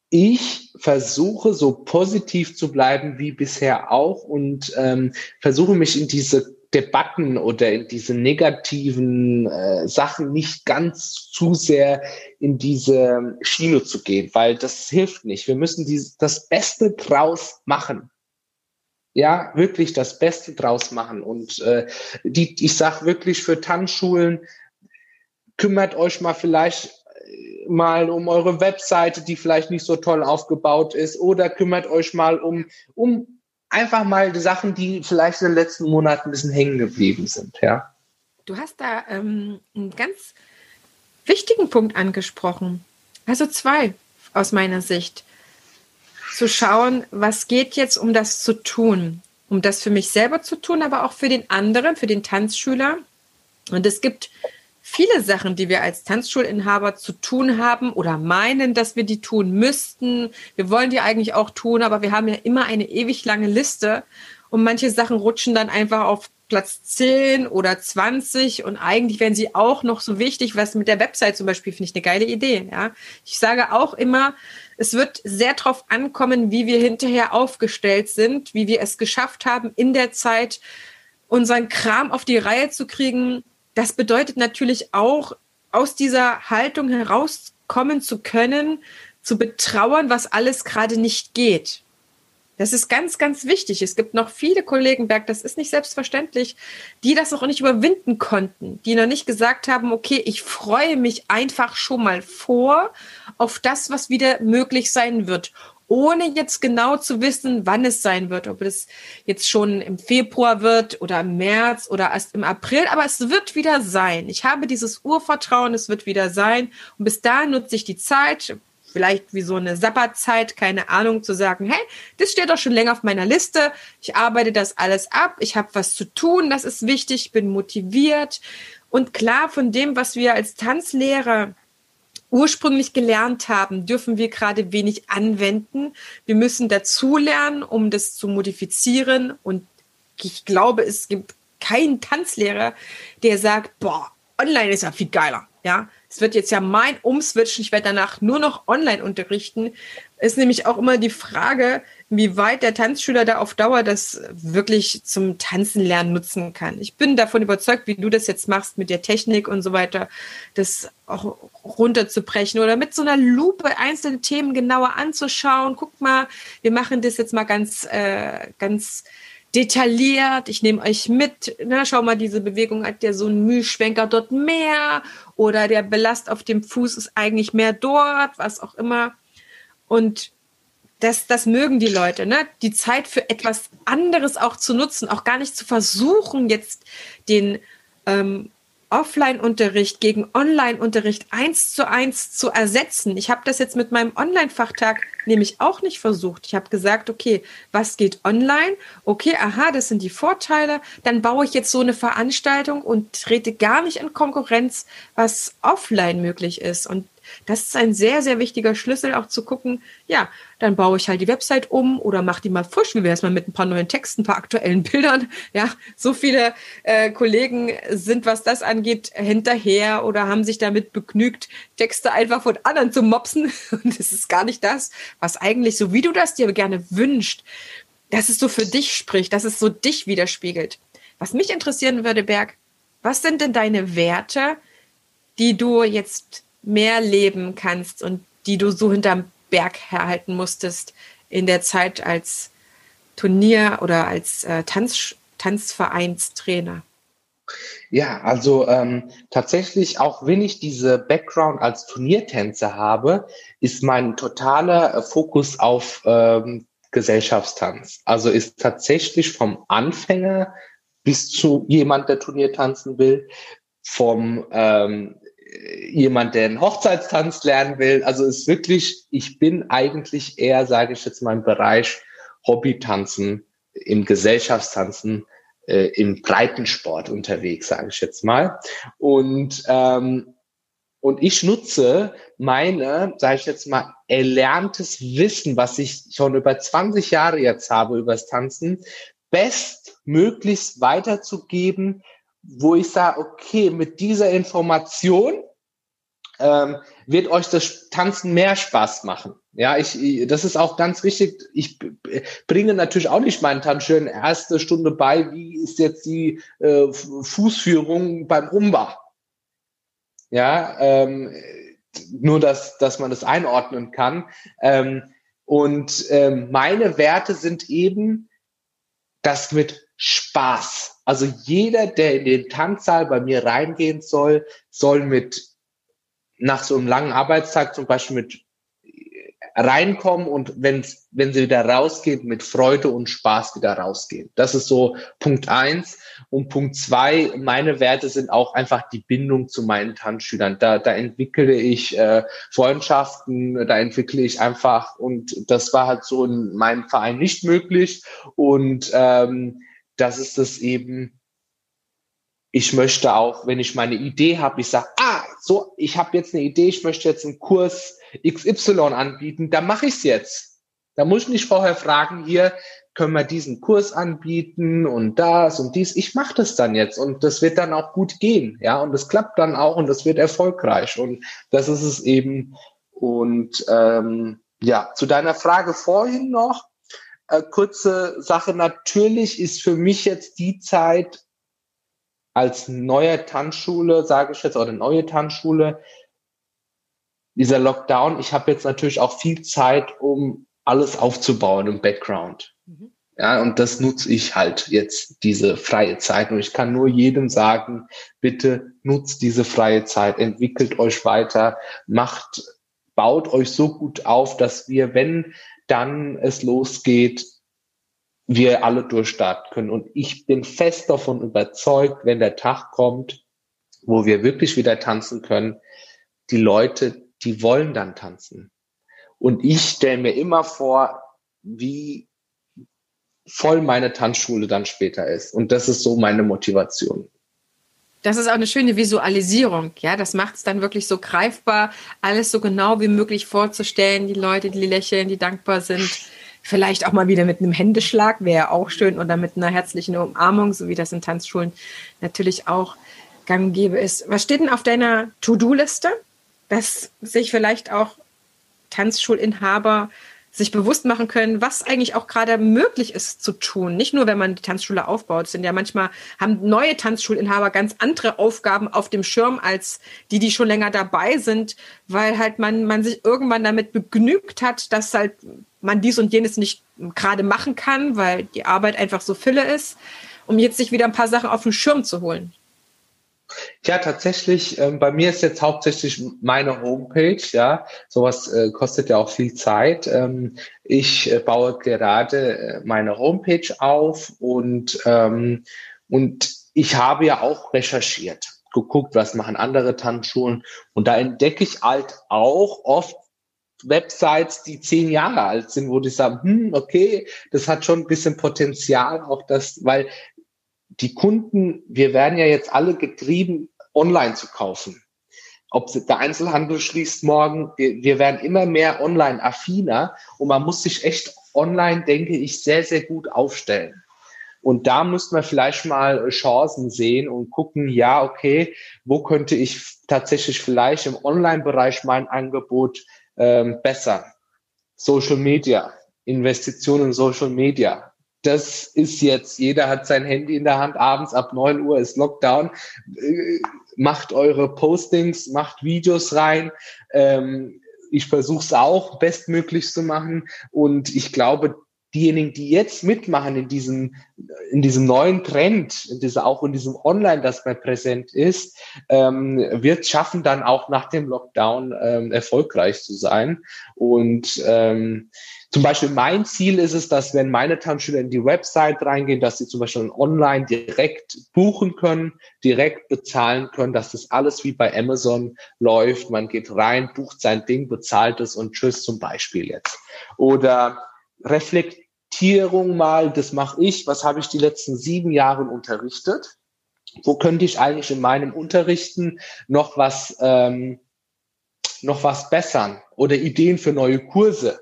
ich versuche so positiv zu bleiben wie bisher auch und ähm, versuche mich in diese Debatten oder in diese negativen äh, Sachen nicht ganz zu sehr in diese Schiene zu gehen, weil das hilft nicht. Wir müssen dies, das Beste draus machen. Ja, wirklich das Beste draus machen. Und äh, die, ich sag wirklich für Tanzschulen, kümmert euch mal vielleicht äh, mal um eure Webseite, die vielleicht nicht so toll aufgebaut ist, oder kümmert euch mal um, um einfach mal die Sachen, die vielleicht in den letzten Monaten ein bisschen hängen geblieben sind, ja. Du hast da ähm, einen ganz wichtigen Punkt angesprochen. Also zwei aus meiner Sicht. Zu schauen, was geht jetzt, um das zu tun. Um das für mich selber zu tun, aber auch für den anderen, für den Tanzschüler. Und es gibt viele Sachen, die wir als Tanzschulinhaber zu tun haben oder meinen, dass wir die tun müssten. Wir wollen die eigentlich auch tun, aber wir haben ja immer eine ewig lange Liste und manche Sachen rutschen dann einfach auf Platz 10 oder 20 und eigentlich wären sie auch noch so wichtig, was mit der Website zum Beispiel finde ich eine geile Idee. Ja, ich sage auch immer, es wird sehr darauf ankommen, wie wir hinterher aufgestellt sind, wie wir es geschafft haben, in der Zeit unseren Kram auf die Reihe zu kriegen, das bedeutet natürlich auch, aus dieser Haltung herauskommen zu können, zu betrauern, was alles gerade nicht geht. Das ist ganz, ganz wichtig. Es gibt noch viele Kollegen, Berg, das ist nicht selbstverständlich, die das noch nicht überwinden konnten, die noch nicht gesagt haben, okay, ich freue mich einfach schon mal vor auf das, was wieder möglich sein wird. Ohne jetzt genau zu wissen, wann es sein wird, ob es jetzt schon im Februar wird oder im März oder erst im April, aber es wird wieder sein. Ich habe dieses Urvertrauen, es wird wieder sein. Und bis dahin nutze ich die Zeit, vielleicht wie so eine Sabbatzeit, keine Ahnung, zu sagen, hey, das steht doch schon länger auf meiner Liste, ich arbeite das alles ab, ich habe was zu tun, das ist wichtig, bin motiviert. Und klar, von dem, was wir als Tanzlehrer ursprünglich gelernt haben, dürfen wir gerade wenig anwenden. Wir müssen dazulernen, um das zu modifizieren. Und ich glaube, es gibt keinen Tanzlehrer, der sagt, boah, online ist ja viel geiler. Ja, es wird jetzt ja mein Umswitchen, ich werde danach nur noch online unterrichten. Ist nämlich auch immer die Frage, wie weit der Tanzschüler da auf Dauer das wirklich zum Tanzen lernen nutzen kann. Ich bin davon überzeugt, wie du das jetzt machst mit der Technik und so weiter, das auch runterzubrechen oder mit so einer Lupe einzelne Themen genauer anzuschauen. Guck mal, wir machen das jetzt mal ganz, äh, ganz detailliert. Ich nehme euch mit. Na, schau mal, diese Bewegung hat der so einen Mühschwenker dort mehr oder der Belast auf dem Fuß ist eigentlich mehr dort, was auch immer. Und das, das mögen die Leute, ne? Die Zeit für etwas anderes auch zu nutzen, auch gar nicht zu versuchen, jetzt den ähm, Offline-Unterricht gegen Online-Unterricht eins zu eins zu ersetzen. Ich habe das jetzt mit meinem Online-Fachtag nämlich auch nicht versucht. Ich habe gesagt, okay, was geht online? Okay, aha, das sind die Vorteile. Dann baue ich jetzt so eine Veranstaltung und trete gar nicht in Konkurrenz, was offline möglich ist. Und das ist ein sehr, sehr wichtiger Schlüssel, auch zu gucken, ja, dann baue ich halt die Website um oder mache die mal frisch, wie wäre es mal mit ein paar neuen Texten, ein paar aktuellen Bildern. Ja, so viele äh, Kollegen sind, was das angeht, hinterher oder haben sich damit begnügt, Texte einfach von anderen zu mopsen. Und das ist gar nicht das, was eigentlich, so wie du das dir gerne wünscht, dass es so für dich spricht, dass es so dich widerspiegelt. Was mich interessieren würde, Berg, was sind denn deine Werte, die du jetzt mehr leben kannst und die du so hinterm Berg herhalten musstest in der Zeit als Turnier oder als äh, Tanz, Tanzvereinstrainer? Ja, also ähm, tatsächlich, auch wenn ich diese Background als Turniertänzer habe, ist mein totaler äh, Fokus auf ähm, Gesellschaftstanz. Also ist tatsächlich vom Anfänger bis zu jemand, der Turnier tanzen will, vom ähm, jemand, der einen Hochzeitstanz lernen will. Also ist wirklich, ich bin eigentlich eher, sage ich jetzt mal, im Bereich Hobbytanzen, im Gesellschaftstanzen, äh, im Breitensport unterwegs, sage ich jetzt mal. Und ähm, und ich nutze meine, sage ich jetzt mal, erlerntes Wissen, was ich schon über 20 Jahre jetzt habe über das Tanzen, bestmöglichst weiterzugeben, wo ich sage, okay, mit dieser Information ähm, wird euch das Tanzen mehr Spaß machen. Ja, ich, das ist auch ganz wichtig. Ich bringe natürlich auch nicht meinen Tanzschülern erste Stunde bei, wie ist jetzt die äh, Fußführung beim Rumba. Ja, ähm, nur dass, dass man das einordnen kann. Ähm, und ähm, meine Werte sind eben das mit Spaß. Also jeder, der in den Tanzsaal bei mir reingehen soll, soll mit nach so einem langen Arbeitstag zum Beispiel mit reinkommen und wenn, wenn sie wieder rausgehen, mit Freude und Spaß wieder rausgehen. Das ist so Punkt eins. Und Punkt zwei, meine Werte sind auch einfach die Bindung zu meinen Tanzschülern. Da, da entwickle ich äh, Freundschaften, da entwickle ich einfach, und das war halt so in meinem Verein nicht möglich. Und ähm, das ist es eben, ich möchte auch, wenn ich meine Idee habe, ich sage, ah, so, ich habe jetzt eine Idee, ich möchte jetzt einen Kurs XY anbieten, dann mache ich es jetzt. Da muss ich nicht vorher fragen, hier können wir diesen Kurs anbieten und das und dies. Ich mache das dann jetzt und das wird dann auch gut gehen, ja, und das klappt dann auch und das wird erfolgreich und das ist es eben. Und ähm, ja, zu deiner Frage vorhin noch, äh, kurze Sache. Natürlich ist für mich jetzt die Zeit als neue Tanzschule, sage ich jetzt, oder neue Tanzschule, dieser Lockdown, ich habe jetzt natürlich auch viel Zeit, um alles aufzubauen im Background. Mhm. Ja, und das nutze ich halt jetzt, diese freie Zeit. Und ich kann nur jedem sagen, bitte nutzt diese freie Zeit, entwickelt euch weiter, macht baut euch so gut auf, dass wir, wenn dann es losgeht, wir alle durchstarten können. Und ich bin fest davon überzeugt, wenn der Tag kommt, wo wir wirklich wieder tanzen können, die Leute, die wollen dann tanzen. Und ich stelle mir immer vor, wie voll meine Tanzschule dann später ist. Und das ist so meine Motivation. Das ist auch eine schöne Visualisierung, ja. Das macht es dann wirklich so greifbar, alles so genau wie möglich vorzustellen. Die Leute, die lächeln, die dankbar sind. Vielleicht auch mal wieder mit einem Händeschlag, wäre auch schön, oder mit einer herzlichen Umarmung, so wie das in Tanzschulen natürlich auch gang und gäbe ist. Was steht denn auf deiner To-Do-Liste, dass sich vielleicht auch Tanzschulinhaber sich bewusst machen können, was eigentlich auch gerade möglich ist zu tun. Nicht nur, wenn man die Tanzschule aufbaut, sind ja manchmal haben neue Tanzschulinhaber ganz andere Aufgaben auf dem Schirm als die, die schon länger dabei sind, weil halt man, man sich irgendwann damit begnügt hat, dass halt man dies und jenes nicht gerade machen kann, weil die Arbeit einfach so Fülle ist, um jetzt sich wieder ein paar Sachen auf den Schirm zu holen. Ja, tatsächlich. Ähm, bei mir ist jetzt hauptsächlich meine Homepage. Ja, sowas äh, kostet ja auch viel Zeit. Ähm, ich äh, baue gerade äh, meine Homepage auf und ähm, und ich habe ja auch recherchiert, geguckt, was machen andere Tanzschulen und da entdecke ich halt auch oft Websites, die zehn Jahre alt sind, wo die sagen, hm, okay, das hat schon ein bisschen Potenzial, auch das, weil die Kunden, wir werden ja jetzt alle getrieben, online zu kaufen. Ob der Einzelhandel schließt morgen, wir, werden immer mehr online affiner und man muss sich echt online, denke ich, sehr, sehr gut aufstellen. Und da müssten wir vielleicht mal Chancen sehen und gucken, ja, okay, wo könnte ich tatsächlich vielleicht im Online-Bereich mein Angebot ähm, bessern? Social Media, Investitionen in Social Media, das ist jetzt, jeder hat sein Handy in der Hand, abends ab neun Uhr ist Lockdown, äh, macht eure Postings, macht Videos rein. Ähm, ich versuche es auch bestmöglich zu machen und ich glaube, diejenigen, die jetzt mitmachen in diesem, in diesem neuen Trend, in dieser, auch in diesem Online, das mehr präsent ist, ähm, wird schaffen, dann auch nach dem Lockdown ähm, erfolgreich zu sein. Und ähm, zum Beispiel mein Ziel ist es, dass wenn meine Tanzschüler in die Website reingehen, dass sie zum Beispiel online direkt buchen können, direkt bezahlen können, dass das alles wie bei Amazon läuft. Man geht rein, bucht sein Ding, bezahlt es und tschüss zum Beispiel jetzt. Oder Reflektierung mal, das mache ich, was habe ich die letzten sieben Jahre unterrichtet? Wo könnte ich eigentlich in meinem Unterrichten noch was, ähm, noch was bessern oder Ideen für neue Kurse?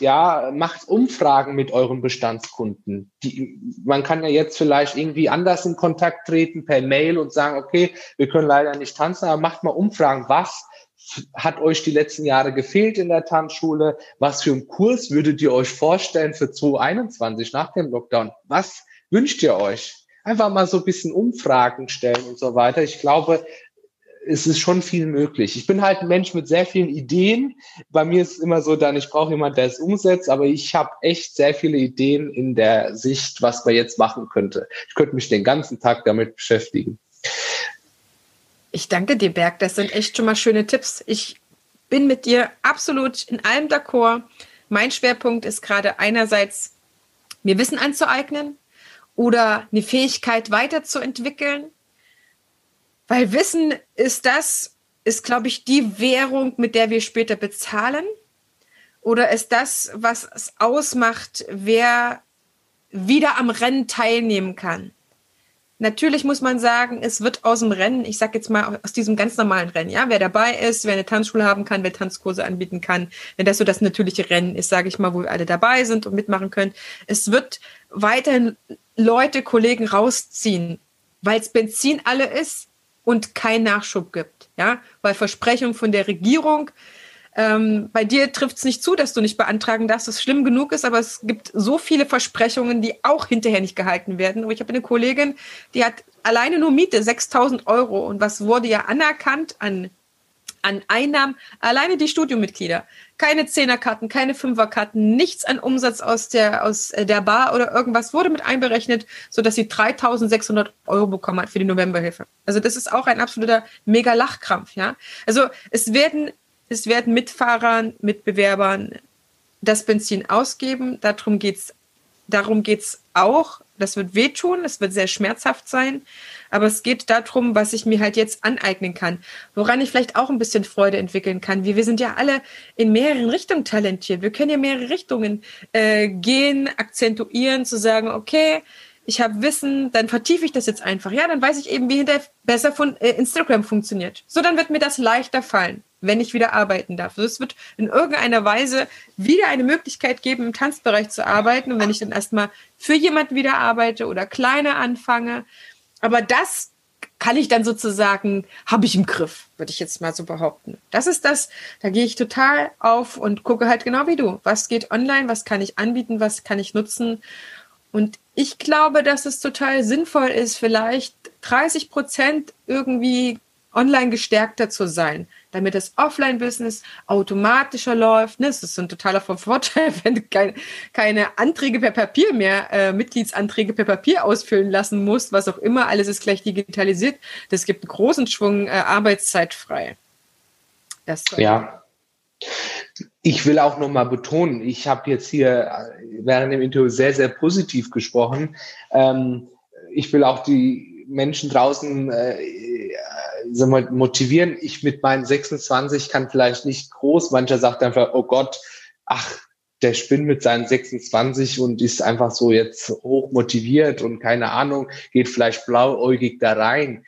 Ja, macht Umfragen mit euren Bestandskunden. Die, man kann ja jetzt vielleicht irgendwie anders in Kontakt treten per Mail und sagen, okay, wir können leider nicht tanzen, aber macht mal Umfragen. Was hat euch die letzten Jahre gefehlt in der Tanzschule? Was für einen Kurs würdet ihr euch vorstellen für 2021 nach dem Lockdown? Was wünscht ihr euch? Einfach mal so ein bisschen Umfragen stellen und so weiter. Ich glaube, es ist schon viel möglich. Ich bin halt ein Mensch mit sehr vielen Ideen. Bei mir ist es immer so, dann ich brauche jemanden, der es umsetzt, aber ich habe echt sehr viele Ideen in der Sicht, was man jetzt machen könnte. Ich könnte mich den ganzen Tag damit beschäftigen. Ich danke dir, Berg. Das sind echt schon mal schöne Tipps. Ich bin mit dir absolut in allem d'accord. Mein Schwerpunkt ist gerade einerseits, mir Wissen anzueignen oder eine Fähigkeit weiterzuentwickeln weil Wissen ist das, ist, glaube ich, die Währung, mit der wir später bezahlen. Oder ist das, was es ausmacht, wer wieder am Rennen teilnehmen kann? Natürlich muss man sagen, es wird aus dem Rennen, ich sage jetzt mal aus diesem ganz normalen Rennen, ja, wer dabei ist, wer eine Tanzschule haben kann, wer Tanzkurse anbieten kann, wenn das so das natürliche Rennen ist, sage ich mal, wo wir alle dabei sind und mitmachen können. Es wird weiterhin Leute, Kollegen rausziehen, weil es Benzin alle ist, und kein Nachschub gibt. Ja, weil Versprechung von der Regierung, ähm, bei dir trifft es nicht zu, dass du nicht beantragen darfst, was schlimm genug ist, aber es gibt so viele Versprechungen, die auch hinterher nicht gehalten werden. Und ich habe eine Kollegin, die hat alleine nur Miete 6000 Euro und was wurde ja anerkannt an an Einnahmen, alleine die Studiomitglieder. Keine Zehnerkarten, keine Fünferkarten, nichts an Umsatz aus der, aus äh, der Bar oder irgendwas wurde mit einberechnet, sodass sie 3600 Euro bekommen hat für die Novemberhilfe. Also das ist auch ein absoluter mega Lachkrampf, ja. Also es werden es werden Mitfahrern, Mitbewerbern das Benzin ausgeben. Darum geht's, darum geht's auch. Das wird wehtun, das wird sehr schmerzhaft sein. Aber es geht darum, was ich mir halt jetzt aneignen kann, woran ich vielleicht auch ein bisschen Freude entwickeln kann. Wir, wir sind ja alle in mehreren Richtungen talentiert. Wir können ja mehrere Richtungen äh, gehen, akzentuieren, zu sagen, okay, ich habe Wissen, dann vertiefe ich das jetzt einfach. Ja, dann weiß ich eben, wie hinterher besser von äh, Instagram funktioniert. So, dann wird mir das leichter fallen, wenn ich wieder arbeiten darf. So, es wird in irgendeiner Weise wieder eine Möglichkeit geben, im Tanzbereich zu arbeiten. Und wenn ich dann erstmal für jemanden wieder arbeite oder kleiner anfange, aber das kann ich dann sozusagen, habe ich im Griff, würde ich jetzt mal so behaupten. Das ist das, da gehe ich total auf und gucke halt genau wie du. Was geht online, was kann ich anbieten, was kann ich nutzen. Und ich glaube, dass es total sinnvoll ist, vielleicht 30 Prozent irgendwie online gestärkter zu sein, damit das Offline-Business automatischer läuft. Ne? Es ist ein totaler Vorteil, wenn du kein, keine Anträge per Papier mehr, äh, Mitgliedsanträge per Papier ausfüllen lassen musst, was auch immer, alles ist gleich digitalisiert. Das gibt einen großen Schwung äh, Arbeitszeit frei. Das ja. Ich will auch nochmal betonen, ich habe jetzt hier äh, während dem Interview sehr, sehr positiv gesprochen. Ähm, ich will auch die Menschen draußen äh, sag mal, motivieren. Ich mit meinen 26 kann vielleicht nicht groß. Mancher sagt einfach, oh Gott, ach, der spinnt mit seinen 26 und ist einfach so jetzt hoch motiviert und keine Ahnung, geht vielleicht blauäugig da rein.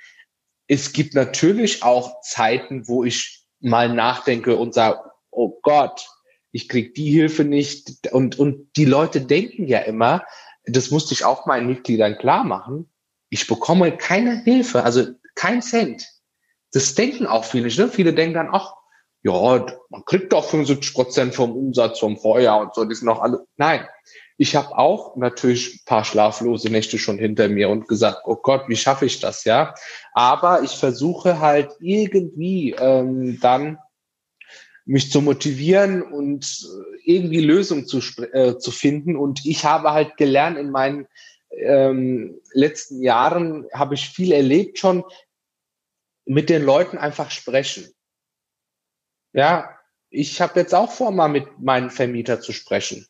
Es gibt natürlich auch Zeiten, wo ich mal nachdenke und sage, oh Gott, ich krieg die Hilfe nicht. Und, und die Leute denken ja immer, das musste ich auch meinen Mitgliedern klar machen, ich bekomme keine Hilfe, also kein Cent. Das denken auch viele nicht. Ne? Viele denken dann, ach, ja, man kriegt doch 75 Prozent vom Umsatz vom Vorjahr und so, die sind noch alle. Nein, ich habe auch natürlich ein paar schlaflose Nächte schon hinter mir und gesagt, oh Gott, wie schaffe ich das, ja? Aber ich versuche halt irgendwie ähm, dann mich zu motivieren und irgendwie Lösungen zu, äh, zu finden. Und ich habe halt gelernt in meinen ähm, letzten Jahren, habe ich viel erlebt schon, mit den Leuten einfach sprechen. Ja, ich habe jetzt auch vor, mal mit meinem Vermieter zu sprechen.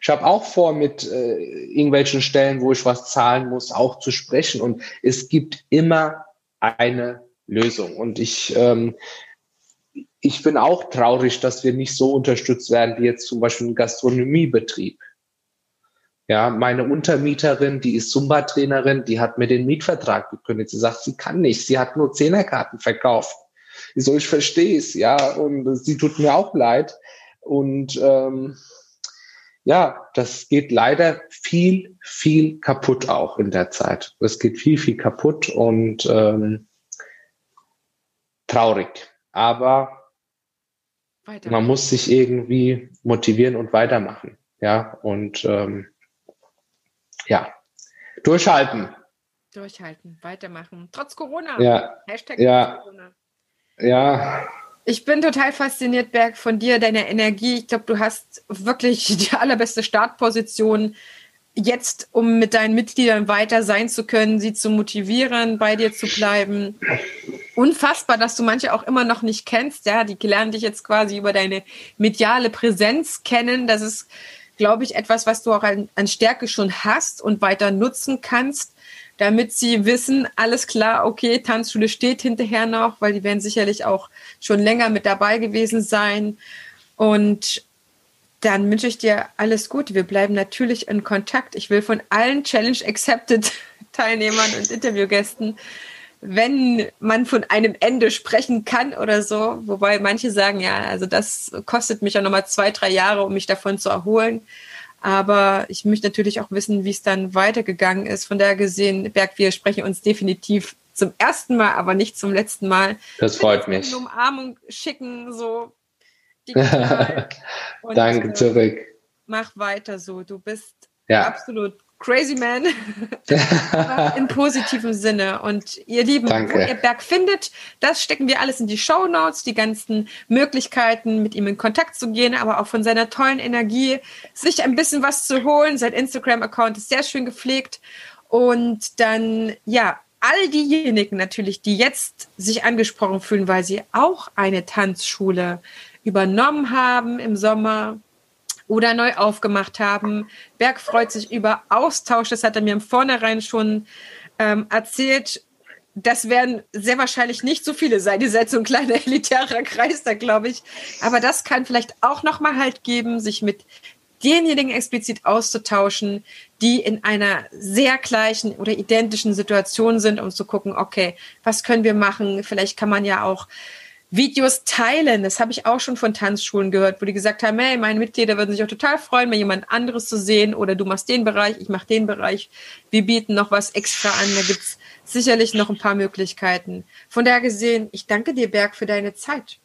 Ich habe auch vor, mit äh, irgendwelchen Stellen, wo ich was zahlen muss, auch zu sprechen. Und es gibt immer eine Lösung. Und ich, ähm, ich bin auch traurig, dass wir nicht so unterstützt werden wie jetzt zum Beispiel ein Gastronomiebetrieb. Ja, meine Untermieterin, die ist Zumba-Trainerin, die hat mir den Mietvertrag gekündigt. Sie sagt, sie kann nicht, sie hat nur Zehnerkarten verkauft. Ich so, ich verstehe es, ja, und sie tut mir auch leid. Und ähm, ja, das geht leider viel, viel kaputt auch in der Zeit. Es geht viel, viel kaputt und ähm, traurig. Aber man muss sich irgendwie motivieren und weitermachen. Ja, und ähm, ja, durchhalten. Durchhalten, weitermachen. Trotz Corona. Ja. Hashtag ja. Corona. Ja. Ich bin total fasziniert, Berg, von dir, deiner Energie. Ich glaube, du hast wirklich die allerbeste Startposition jetzt, um mit deinen Mitgliedern weiter sein zu können, sie zu motivieren, bei dir zu bleiben. Unfassbar, dass du manche auch immer noch nicht kennst. Ja, die lernen dich jetzt quasi über deine mediale Präsenz kennen. Das ist glaube ich, etwas, was du auch an, an Stärke schon hast und weiter nutzen kannst, damit sie wissen, alles klar, okay, Tanzschule steht hinterher noch, weil die werden sicherlich auch schon länger mit dabei gewesen sein. Und dann wünsche ich dir alles Gute. Wir bleiben natürlich in Kontakt. Ich will von allen Challenge Accepted Teilnehmern und Interviewgästen wenn man von einem Ende sprechen kann oder so. Wobei manche sagen, ja, also das kostet mich ja nochmal zwei, drei Jahre, um mich davon zu erholen. Aber ich möchte natürlich auch wissen, wie es dann weitergegangen ist. Von daher gesehen, Berg, wir sprechen uns definitiv zum ersten Mal, aber nicht zum letzten Mal. Das freut mich. Eine Umarmung schicken, so. Danke äh, zurück. Mach weiter so. Du bist ja. absolut Crazy Man im positiven Sinne. Und ihr Lieben, Danke. wo ihr Berg findet, das stecken wir alles in die Show Notes, die ganzen Möglichkeiten, mit ihm in Kontakt zu gehen, aber auch von seiner tollen Energie, sich ein bisschen was zu holen. Sein Instagram-Account ist sehr schön gepflegt. Und dann, ja, all diejenigen natürlich, die jetzt sich angesprochen fühlen, weil sie auch eine Tanzschule übernommen haben im Sommer oder neu aufgemacht haben. Berg freut sich über Austausch, das hat er mir im Vornherein schon ähm, erzählt. Das werden sehr wahrscheinlich nicht so viele sein. Die seid so ein kleiner elitärer Kreis da, glaube ich. Aber das kann vielleicht auch nochmal halt geben, sich mit denjenigen explizit auszutauschen, die in einer sehr gleichen oder identischen Situation sind, um zu gucken, okay, was können wir machen? Vielleicht kann man ja auch Videos teilen. Das habe ich auch schon von Tanzschulen gehört, wo die gesagt haben, hey, meine Mitglieder würden sich auch total freuen, mal jemand anderes zu sehen oder du machst den Bereich, ich mache den Bereich. Wir bieten noch was extra an. Da gibt's sicherlich noch ein paar Möglichkeiten. Von daher gesehen, ich danke dir, Berg, für deine Zeit.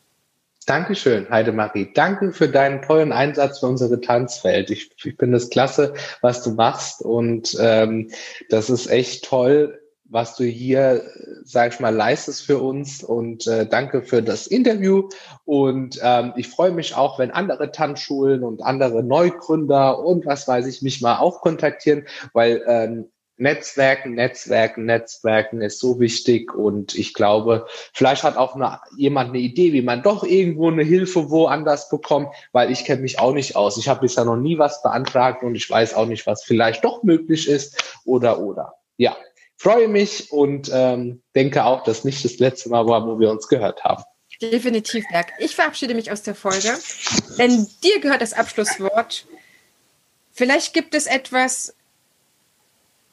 Dankeschön, Heidemarie. Danke für deinen tollen Einsatz für unsere Tanzwelt. Ich, ich finde es klasse, was du machst und ähm, das ist echt toll, was du hier, sag ich mal, leistest für uns. Und äh, danke für das Interview. Und ähm, ich freue mich auch, wenn andere Tanzschulen und andere Neugründer und was weiß ich mich mal auch kontaktieren, weil ähm, Netzwerken, Netzwerken, Netzwerken ist so wichtig. Und ich glaube, vielleicht hat auch eine, jemand eine Idee, wie man doch irgendwo eine Hilfe woanders bekommt, weil ich kenne mich auch nicht aus. Ich habe bisher noch nie was beantragt und ich weiß auch nicht, was vielleicht doch möglich ist. Oder oder. Ja, freue mich und ähm, denke auch, dass nicht das letzte Mal war, wo wir uns gehört haben. Definitiv, Berg. Ich verabschiede mich aus der Folge, denn dir gehört das Abschlusswort. Vielleicht gibt es etwas,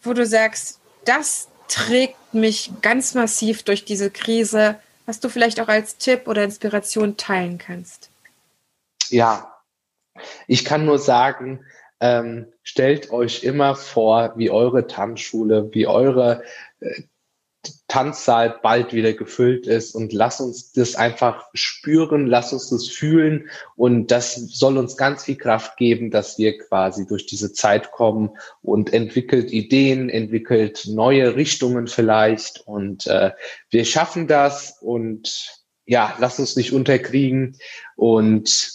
wo du sagst, das trägt mich ganz massiv durch diese Krise, was du vielleicht auch als Tipp oder Inspiration teilen kannst? Ja, ich kann nur sagen, ähm, stellt euch immer vor, wie eure Tanzschule, wie eure äh, Tanzsaal bald wieder gefüllt ist und lass uns das einfach spüren, lass uns das fühlen und das soll uns ganz viel Kraft geben, dass wir quasi durch diese Zeit kommen und entwickelt Ideen, entwickelt neue Richtungen vielleicht und äh, wir schaffen das und ja, lass uns nicht unterkriegen und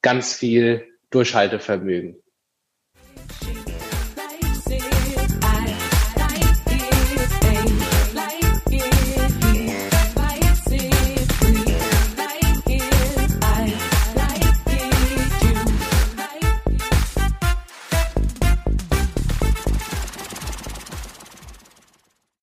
ganz viel Durchhaltevermögen.